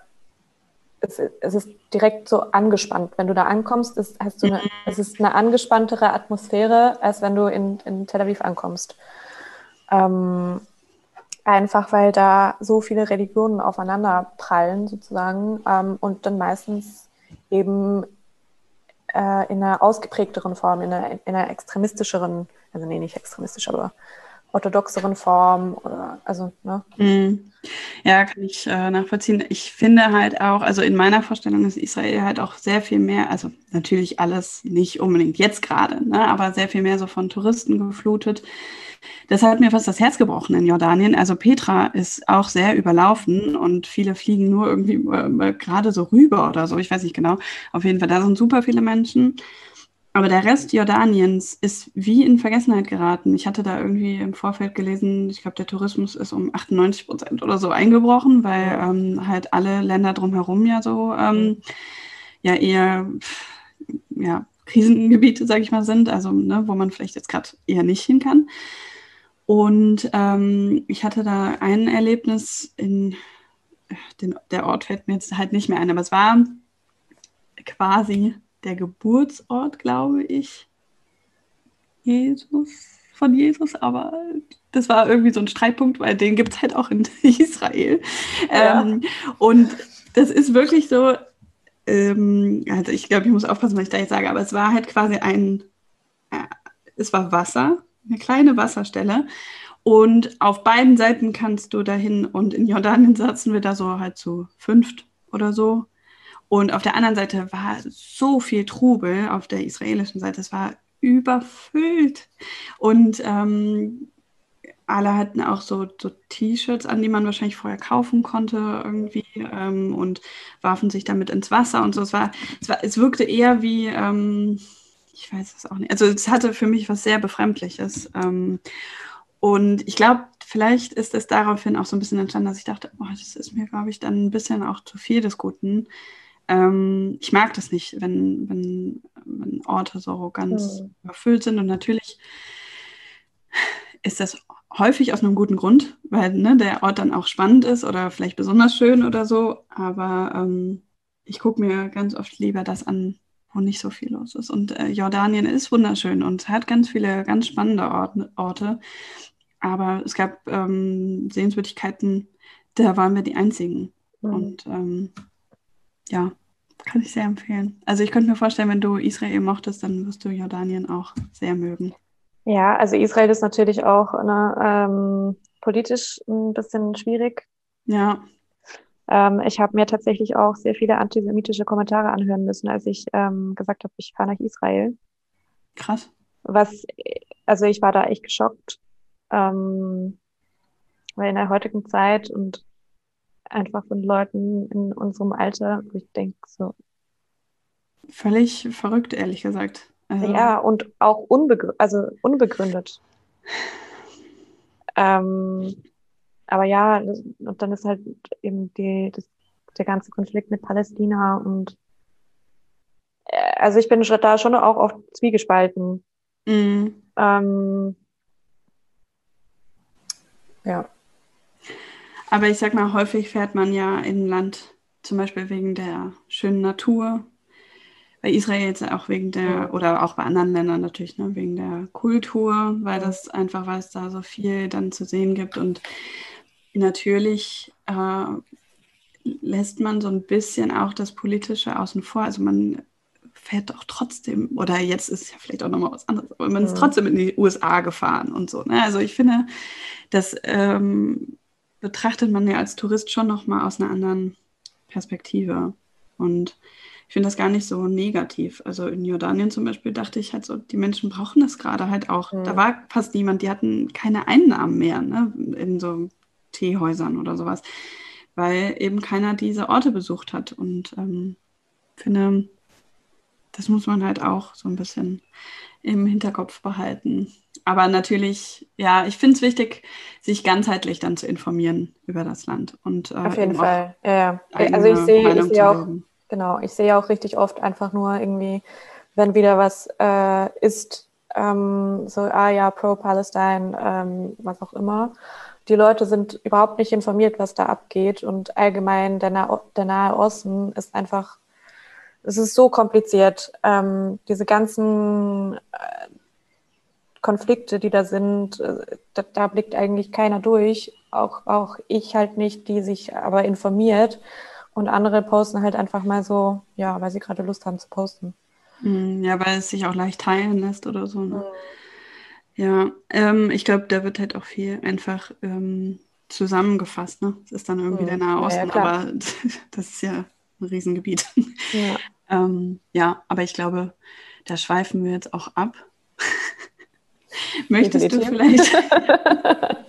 es, es, ist direkt so angespannt. Wenn du da ankommst, ist, hast du eine, mhm. es ist eine angespanntere Atmosphäre, als wenn du in, in Tel Aviv ankommst. Ähm, einfach weil da so viele Religionen aufeinander prallen sozusagen ähm, und dann meistens eben äh, in einer ausgeprägteren Form, in einer, in einer extremistischeren, also nee, nicht extremistisch, aber orthodoxeren Form oder also ne? Mhm. Ja, kann ich äh, nachvollziehen. Ich finde halt auch, also in meiner Vorstellung ist Israel halt auch sehr viel mehr, also natürlich alles nicht unbedingt jetzt gerade, ne, aber sehr viel mehr so von Touristen geflutet. Das hat mir fast das Herz gebrochen in Jordanien. Also Petra ist auch sehr überlaufen und viele fliegen nur irgendwie äh, gerade so rüber oder so. Ich weiß nicht genau. Auf jeden Fall, da sind super viele Menschen. Aber der Rest Jordaniens ist wie in Vergessenheit geraten. Ich hatte da irgendwie im Vorfeld gelesen, ich glaube, der Tourismus ist um 98 Prozent oder so eingebrochen, weil ähm, halt alle Länder drumherum ja so ähm, ja eher ja, Krisengebiete, sage ich mal, sind, also ne, wo man vielleicht jetzt gerade eher nicht hin kann. Und ähm, ich hatte da ein Erlebnis in den, der Ort fällt mir jetzt halt nicht mehr ein, aber es war quasi der Geburtsort, glaube ich, Jesus, von Jesus, aber das war irgendwie so ein Streitpunkt, weil den gibt es halt auch in [LAUGHS] Israel. Ja. Ähm, und das ist wirklich so, ähm, also ich glaube, ich muss aufpassen, was ich da jetzt sage, aber es war halt quasi ein, äh, es war Wasser, eine kleine Wasserstelle. Und auf beiden Seiten kannst du dahin und in Jordanien saßen wir da so halt zu fünft oder so. Und auf der anderen Seite war so viel Trubel, auf der israelischen Seite, es war überfüllt. Und ähm, alle hatten auch so, so T-Shirts an, die man wahrscheinlich vorher kaufen konnte irgendwie ähm, und warfen sich damit ins Wasser und so. Es war, es, war, es wirkte eher wie, ähm, ich weiß es auch nicht. Also es hatte für mich was sehr Befremdliches. Ähm, und ich glaube, vielleicht ist es daraufhin auch so ein bisschen entstanden, dass ich dachte, oh, das ist mir, glaube ich, dann ein bisschen auch zu viel des Guten. Ähm, ich mag das nicht, wenn, wenn, wenn Orte so ganz mhm. überfüllt sind. Und natürlich ist das häufig aus einem guten Grund, weil ne, der Ort dann auch spannend ist oder vielleicht besonders schön oder so. Aber ähm, ich gucke mir ganz oft lieber das an, wo nicht so viel los ist. Und äh, Jordanien ist wunderschön und hat ganz viele ganz spannende Orte. Orte. Aber es gab ähm, Sehenswürdigkeiten, da waren wir die einzigen. Mhm. Und ähm, ja, kann ich sehr empfehlen. Also ich könnte mir vorstellen, wenn du Israel mochtest, dann wirst du Jordanien auch sehr mögen. Ja, also Israel ist natürlich auch ne, ähm, politisch ein bisschen schwierig. Ja. Ähm, ich habe mir tatsächlich auch sehr viele antisemitische Kommentare anhören müssen, als ich ähm, gesagt habe, ich fahre nach Israel. Krass. Was, also ich war da echt geschockt, ähm, weil in der heutigen Zeit und einfach von Leuten in unserem Alter, wo ich denke so. Völlig verrückt, ehrlich gesagt. Also, ja, und auch unbegrü also unbegründet. Ähm, aber ja, das, und dann ist halt eben die, das, der ganze Konflikt mit Palästina und äh, also ich bin da schon auch oft zwiegespalten. Mm. Ähm, ja. Aber ich sag mal, häufig fährt man ja in ein Land, zum Beispiel wegen der schönen Natur. Bei Israel jetzt auch wegen der, oder auch bei anderen Ländern natürlich, ne, wegen der Kultur, weil das einfach, weil es da so viel dann zu sehen gibt. Und natürlich äh, lässt man so ein bisschen auch das Politische außen vor. Also man fährt doch trotzdem, oder jetzt ist ja vielleicht auch nochmal was anderes, aber man ist trotzdem in die USA gefahren und so. Ne? Also ich finde, dass ähm, betrachtet man ja als Tourist schon nochmal aus einer anderen Perspektive. Und ich finde das gar nicht so negativ. Also in Jordanien zum Beispiel dachte ich halt so, die Menschen brauchen das gerade halt auch. Mhm. Da war fast niemand, die hatten keine Einnahmen mehr ne? in so Teehäusern oder sowas, weil eben keiner diese Orte besucht hat. Und ähm, finde, das muss man halt auch so ein bisschen im Hinterkopf behalten. Aber natürlich, ja, ich finde es wichtig, sich ganzheitlich dann zu informieren über das Land. Und, äh, Auf jeden Fall, ja. Also ich sehe, ich sehe auch, genau, ich sehe auch richtig oft einfach nur irgendwie, wenn wieder was äh, ist, ähm, so, ah ja, pro-Palestine, ähm, was auch immer. Die Leute sind überhaupt nicht informiert, was da abgeht. Und allgemein der, Na der Nahe Osten ist einfach, es ist so kompliziert. Ähm, diese ganzen äh, Konflikte, die da sind, äh, da, da, blickt eigentlich keiner durch. Auch, auch ich halt nicht, die sich aber informiert. Und andere posten halt einfach mal so, ja, weil sie gerade Lust haben zu posten. Hm, ja, weil es sich auch leicht teilen lässt oder so. Ne? Mhm. Ja, ähm, ich glaube, da wird halt auch viel einfach ähm, zusammengefasst. Ne? Das ist dann irgendwie mhm. der Nahe Osten, ja, ja, aber [LAUGHS] das ist ja ein Riesengebiet. Ja. [LAUGHS] ähm, ja, aber ich glaube, da schweifen wir jetzt auch ab. [LAUGHS] möchtest du vielleicht [LAUGHS]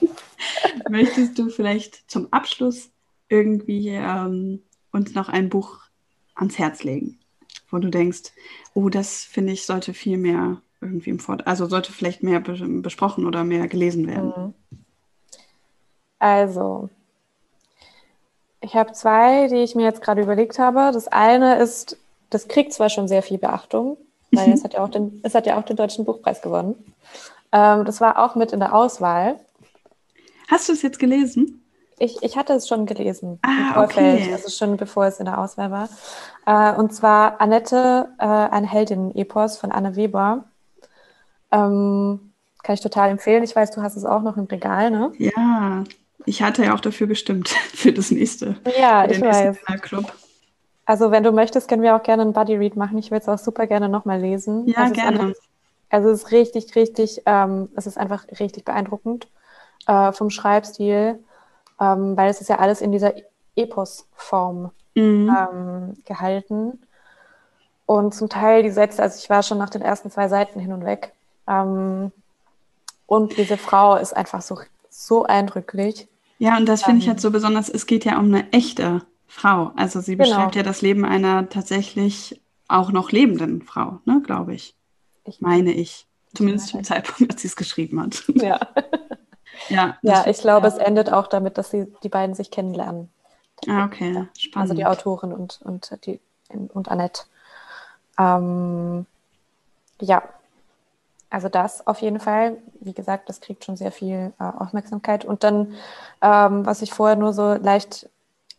möchtest du vielleicht zum Abschluss irgendwie ähm, uns noch ein Buch ans Herz legen, wo du denkst, oh, das finde ich sollte viel mehr irgendwie im Fort, also sollte vielleicht mehr besprochen oder mehr gelesen werden. Mhm. Also, ich habe zwei, die ich mir jetzt gerade überlegt habe. Das eine ist, das kriegt zwar schon sehr viel Beachtung, weil es hat ja auch den, es hat ja auch den Deutschen Buchpreis gewonnen. Ähm, das war auch mit in der Auswahl. Hast du es jetzt gelesen? Ich, ich hatte es schon gelesen ah, im Vorfeld, okay. also schon bevor es in der Auswahl war. Äh, und zwar Annette, äh, eine Heldin-Epos von Anne Weber. Ähm, kann ich total empfehlen. Ich weiß, du hast es auch noch im Regal, ne? Ja, ich hatte ja auch dafür gestimmt, [LAUGHS] für das nächste. Ja, ich weiß. Club. Also, wenn du möchtest, können wir auch gerne einen Buddy Read machen. Ich würde es auch super gerne nochmal lesen. Ja, also gerne. Einfach, also, es ist richtig, richtig, ähm, es ist einfach richtig beeindruckend äh, vom Schreibstil, ähm, weil es ist ja alles in dieser Epos-Form mhm. ähm, gehalten. Und zum Teil die Sätze, also ich war schon nach den ersten zwei Seiten hin und weg. Ähm, und diese Frau ist einfach so so eindrücklich. Ja, und das finde ich halt so besonders, es geht ja um eine echte Frau. Also sie genau. beschreibt ja das Leben einer tatsächlich auch noch lebenden Frau, ne, glaube ich. ich. Meine ich. Zumindest zum Zeitpunkt, als sie es geschrieben hat. [LAUGHS] Ja. [LAUGHS] ja, ja ich glaube, ja. es endet auch damit, dass sie die beiden sich kennenlernen. Ah, okay. Spannend. Also die Autorin und, und, die, und Annette. Ähm, ja, also das auf jeden Fall. Wie gesagt, das kriegt schon sehr viel äh, Aufmerksamkeit. Und dann, ähm, was ich vorher nur so leicht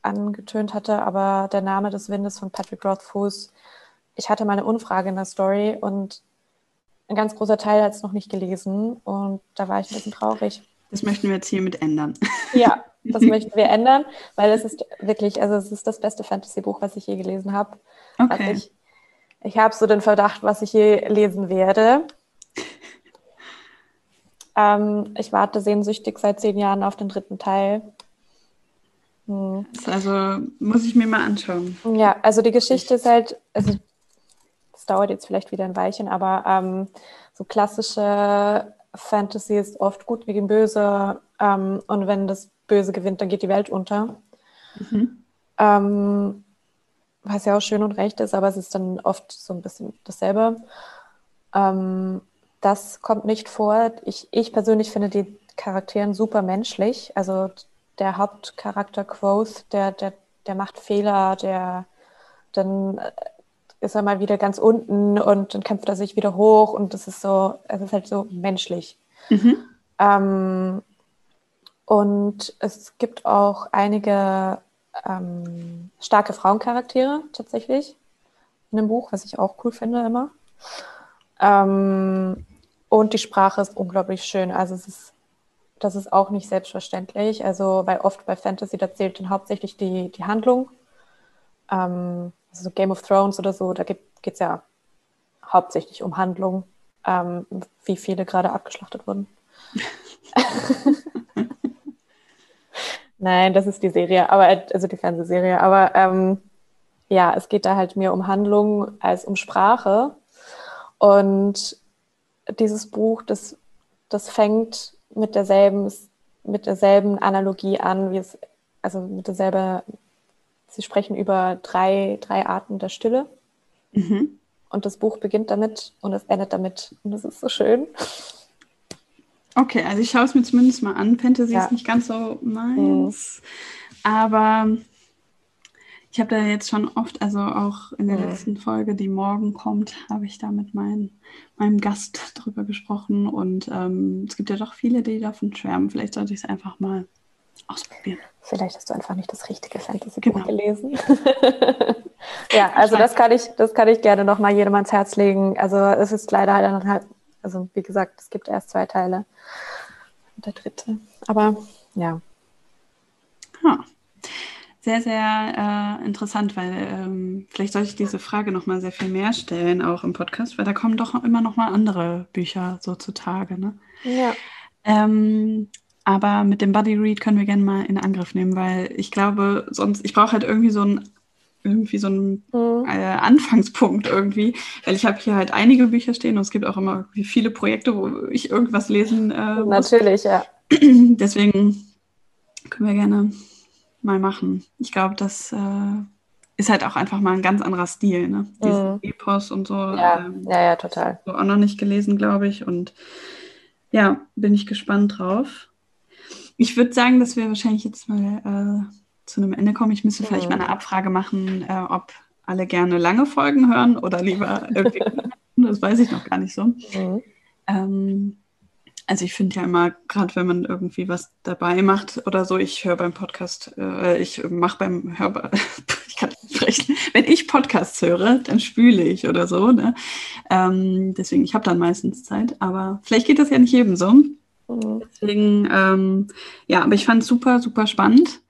angetönt hatte, aber der Name des Windes von Patrick Rothfuss. Ich hatte mal eine Umfrage in der Story und ein ganz großer Teil hat es noch nicht gelesen und da war ich ein bisschen traurig. Das möchten wir jetzt hiermit ändern. [LAUGHS] Ja, das möchten wir ändern, weil es ist wirklich, also es ist das beste Fantasy-Buch, was ich je gelesen habe. Okay. Also ich ich habe so den Verdacht, was ich je lesen werde. Ähm, ich warte sehnsüchtig seit zehn Jahren auf den dritten Teil. Hm. Also muss ich mir mal anschauen. Ja, also die Geschichte ist halt, also es dauert jetzt vielleicht wieder ein Weilchen, aber ähm, so klassische Fantasy ist oft gut gegen böse ähm, und wenn das Böse gewinnt, dann geht die Welt unter. Mhm. Ähm, was ja auch schön und recht ist, aber es ist dann oft so ein bisschen dasselbe. Ähm, das kommt nicht vor. Ich, ich persönlich finde die Charakteren super menschlich. Also der Hauptcharakter Quoth, der, der, der macht Fehler, der dann äh, ist er mal wieder ganz unten und dann kämpft er sich wieder hoch und das ist so, es ist halt so menschlich. Mhm. Ähm, und es gibt auch einige ähm, starke Frauencharaktere tatsächlich in dem Buch, was ich auch cool finde immer. Ähm, und die Sprache ist unglaublich schön. Also es ist, das ist auch nicht selbstverständlich. Also, weil oft bei Fantasy, da zählt dann hauptsächlich die, die Handlung. Ähm, also so Game of Thrones oder so, da geht es ja hauptsächlich um Handlung, ähm, wie viele gerade abgeschlachtet wurden. [LAUGHS] Nein, das ist die Serie, aber also die Fernsehserie. Aber ähm, ja, es geht da halt mehr um Handlung als um Sprache. Und dieses Buch, das, das fängt mit derselben, mit derselben Analogie an, wie es, also mit derselben, sie sprechen über drei, drei Arten der Stille. Mhm. Und das Buch beginnt damit und es endet damit. Und das ist so schön. Okay, also ich schaue es mir zumindest mal an. Fantasy ja. ist nicht ganz so meins. Mhm. Aber ich habe da jetzt schon oft, also auch in der mhm. letzten Folge, die morgen kommt, habe ich da mit mein, meinem Gast drüber gesprochen. Und ähm, es gibt ja doch viele, die davon schwärmen. Vielleicht sollte ich es einfach mal ausprobieren. Vielleicht hast du einfach nicht das richtige Fantasy-Buch genau. gelesen. [LAUGHS] ja, also das kann ich, das kann ich gerne nochmal jedem ans Herz legen. Also es ist leider halt Also wie gesagt, es gibt erst zwei Teile. Und der dritte. Aber ja. Ha. Sehr, sehr äh, interessant, weil ähm, vielleicht sollte ich diese Frage noch mal sehr viel mehr stellen, auch im Podcast, weil da kommen doch immer noch mal andere Bücher so zutage. Ne? Ja. Ähm, aber mit dem Buddy Read können wir gerne mal in Angriff nehmen, weil ich glaube, sonst, ich brauche halt irgendwie so ein irgendwie so einen mhm. äh, Anfangspunkt irgendwie, weil ich habe hier halt einige Bücher stehen und es gibt auch immer viele Projekte, wo ich irgendwas lesen äh, muss. Natürlich, ja. [CLEARS THROAT] Deswegen können wir gerne mal machen. Ich glaube, das äh, ist halt auch einfach mal ein ganz anderer Stil, ne? Mhm. Epos und so. Ja, ähm, ja, ja, total. So auch noch nicht gelesen, glaube ich. Und ja, bin ich gespannt drauf. Ich würde sagen, dass wir wahrscheinlich jetzt mal äh, zu einem Ende kommen. Ich müsste vielleicht mhm. mal eine Abfrage machen, äh, ob alle gerne lange Folgen hören oder lieber irgendwie. [LAUGHS] das weiß ich noch gar nicht so. Mhm. Ähm, also ich finde ja immer, gerade wenn man irgendwie was dabei macht oder so, ich höre beim Podcast, äh, ich mache beim Hörbar, [LAUGHS] ich kann nicht sprechen, wenn ich Podcasts höre, dann spüle ich oder so. Ne? Ähm, deswegen, ich habe dann meistens Zeit, aber vielleicht geht das ja nicht jedem so. Mhm. Deswegen, ähm, ja, aber ich fand es super, super spannend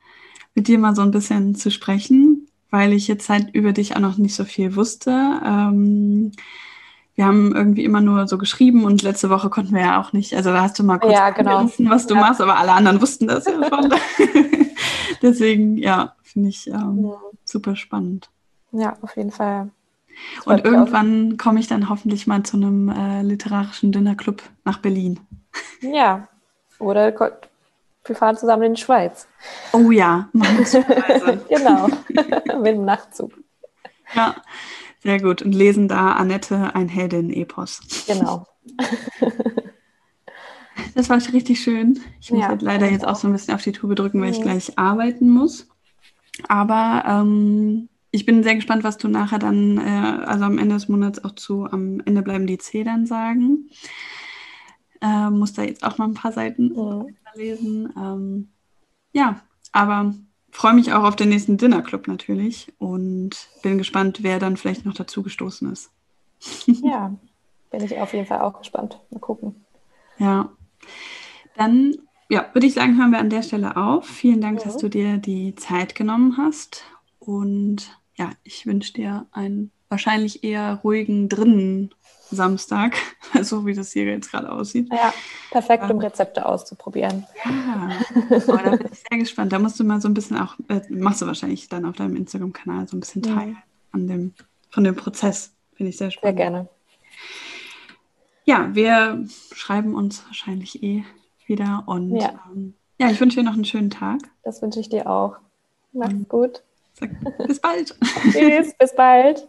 mit dir mal so ein bisschen zu sprechen, weil ich jetzt halt über dich auch noch nicht so viel wusste. Ähm, wir haben irgendwie immer nur so geschrieben und letzte Woche konnten wir ja auch nicht, also da hast du mal kurz ja, genau. was du ja. machst, aber alle anderen wussten das ja schon. [LAUGHS] [LAUGHS] Deswegen, ja, finde ich ähm, ja. super spannend. Ja, auf jeden Fall. Und irgendwann komme ich dann hoffentlich mal zu einem äh, literarischen Dinnerclub nach Berlin. [LAUGHS] Ja, oder wir fahren zusammen in die Schweiz. Oh ja, genau, mit dem Nachtzug. Ja, sehr gut. Und lesen da Annette ein Heldin-Epos. Genau. [LAUGHS] Das war richtig schön. Ich muss ja, halt leider jetzt auch so ein bisschen auf die Tube drücken, weil ich gleich arbeiten muss. Aber ähm, ich bin sehr gespannt, was du nachher dann, äh, also am Ende des Monats auch zu Am Ende bleiben die Zedern sagen. Äh, muss da jetzt auch mal ein paar Seiten mhm. lesen. Ähm, ja, aber freue mich auch auf den nächsten Dinnerclub natürlich und bin gespannt, wer dann vielleicht noch dazu gestoßen ist. [LAUGHS] ja, bin ich auf jeden Fall auch gespannt. Mal gucken. Ja, dann ja, würde ich sagen, hören wir an der Stelle auf. Vielen Dank, mhm. dass du dir die Zeit genommen hast und ja, ich wünsche dir einen wahrscheinlich eher ruhigen drinnen Samstag, [LAUGHS] so wie das hier jetzt gerade aussieht. Ja, perfekt, um Rezepte auszuprobieren. Ja, oh, da bin ich sehr gespannt. Da musst du mal so ein bisschen auch, äh, machst du wahrscheinlich dann auf deinem Instagram-Kanal so ein bisschen teil mhm. an dem, von dem Prozess. Finde ich sehr spannend. Sehr gerne. Ja, wir schreiben uns wahrscheinlich eh wieder und ja, ähm, ja ich wünsche dir noch einen schönen Tag. Das wünsche ich dir auch. Mach's mhm. gut. Sag, bis bald. [LAUGHS] Tschüss, bis bald.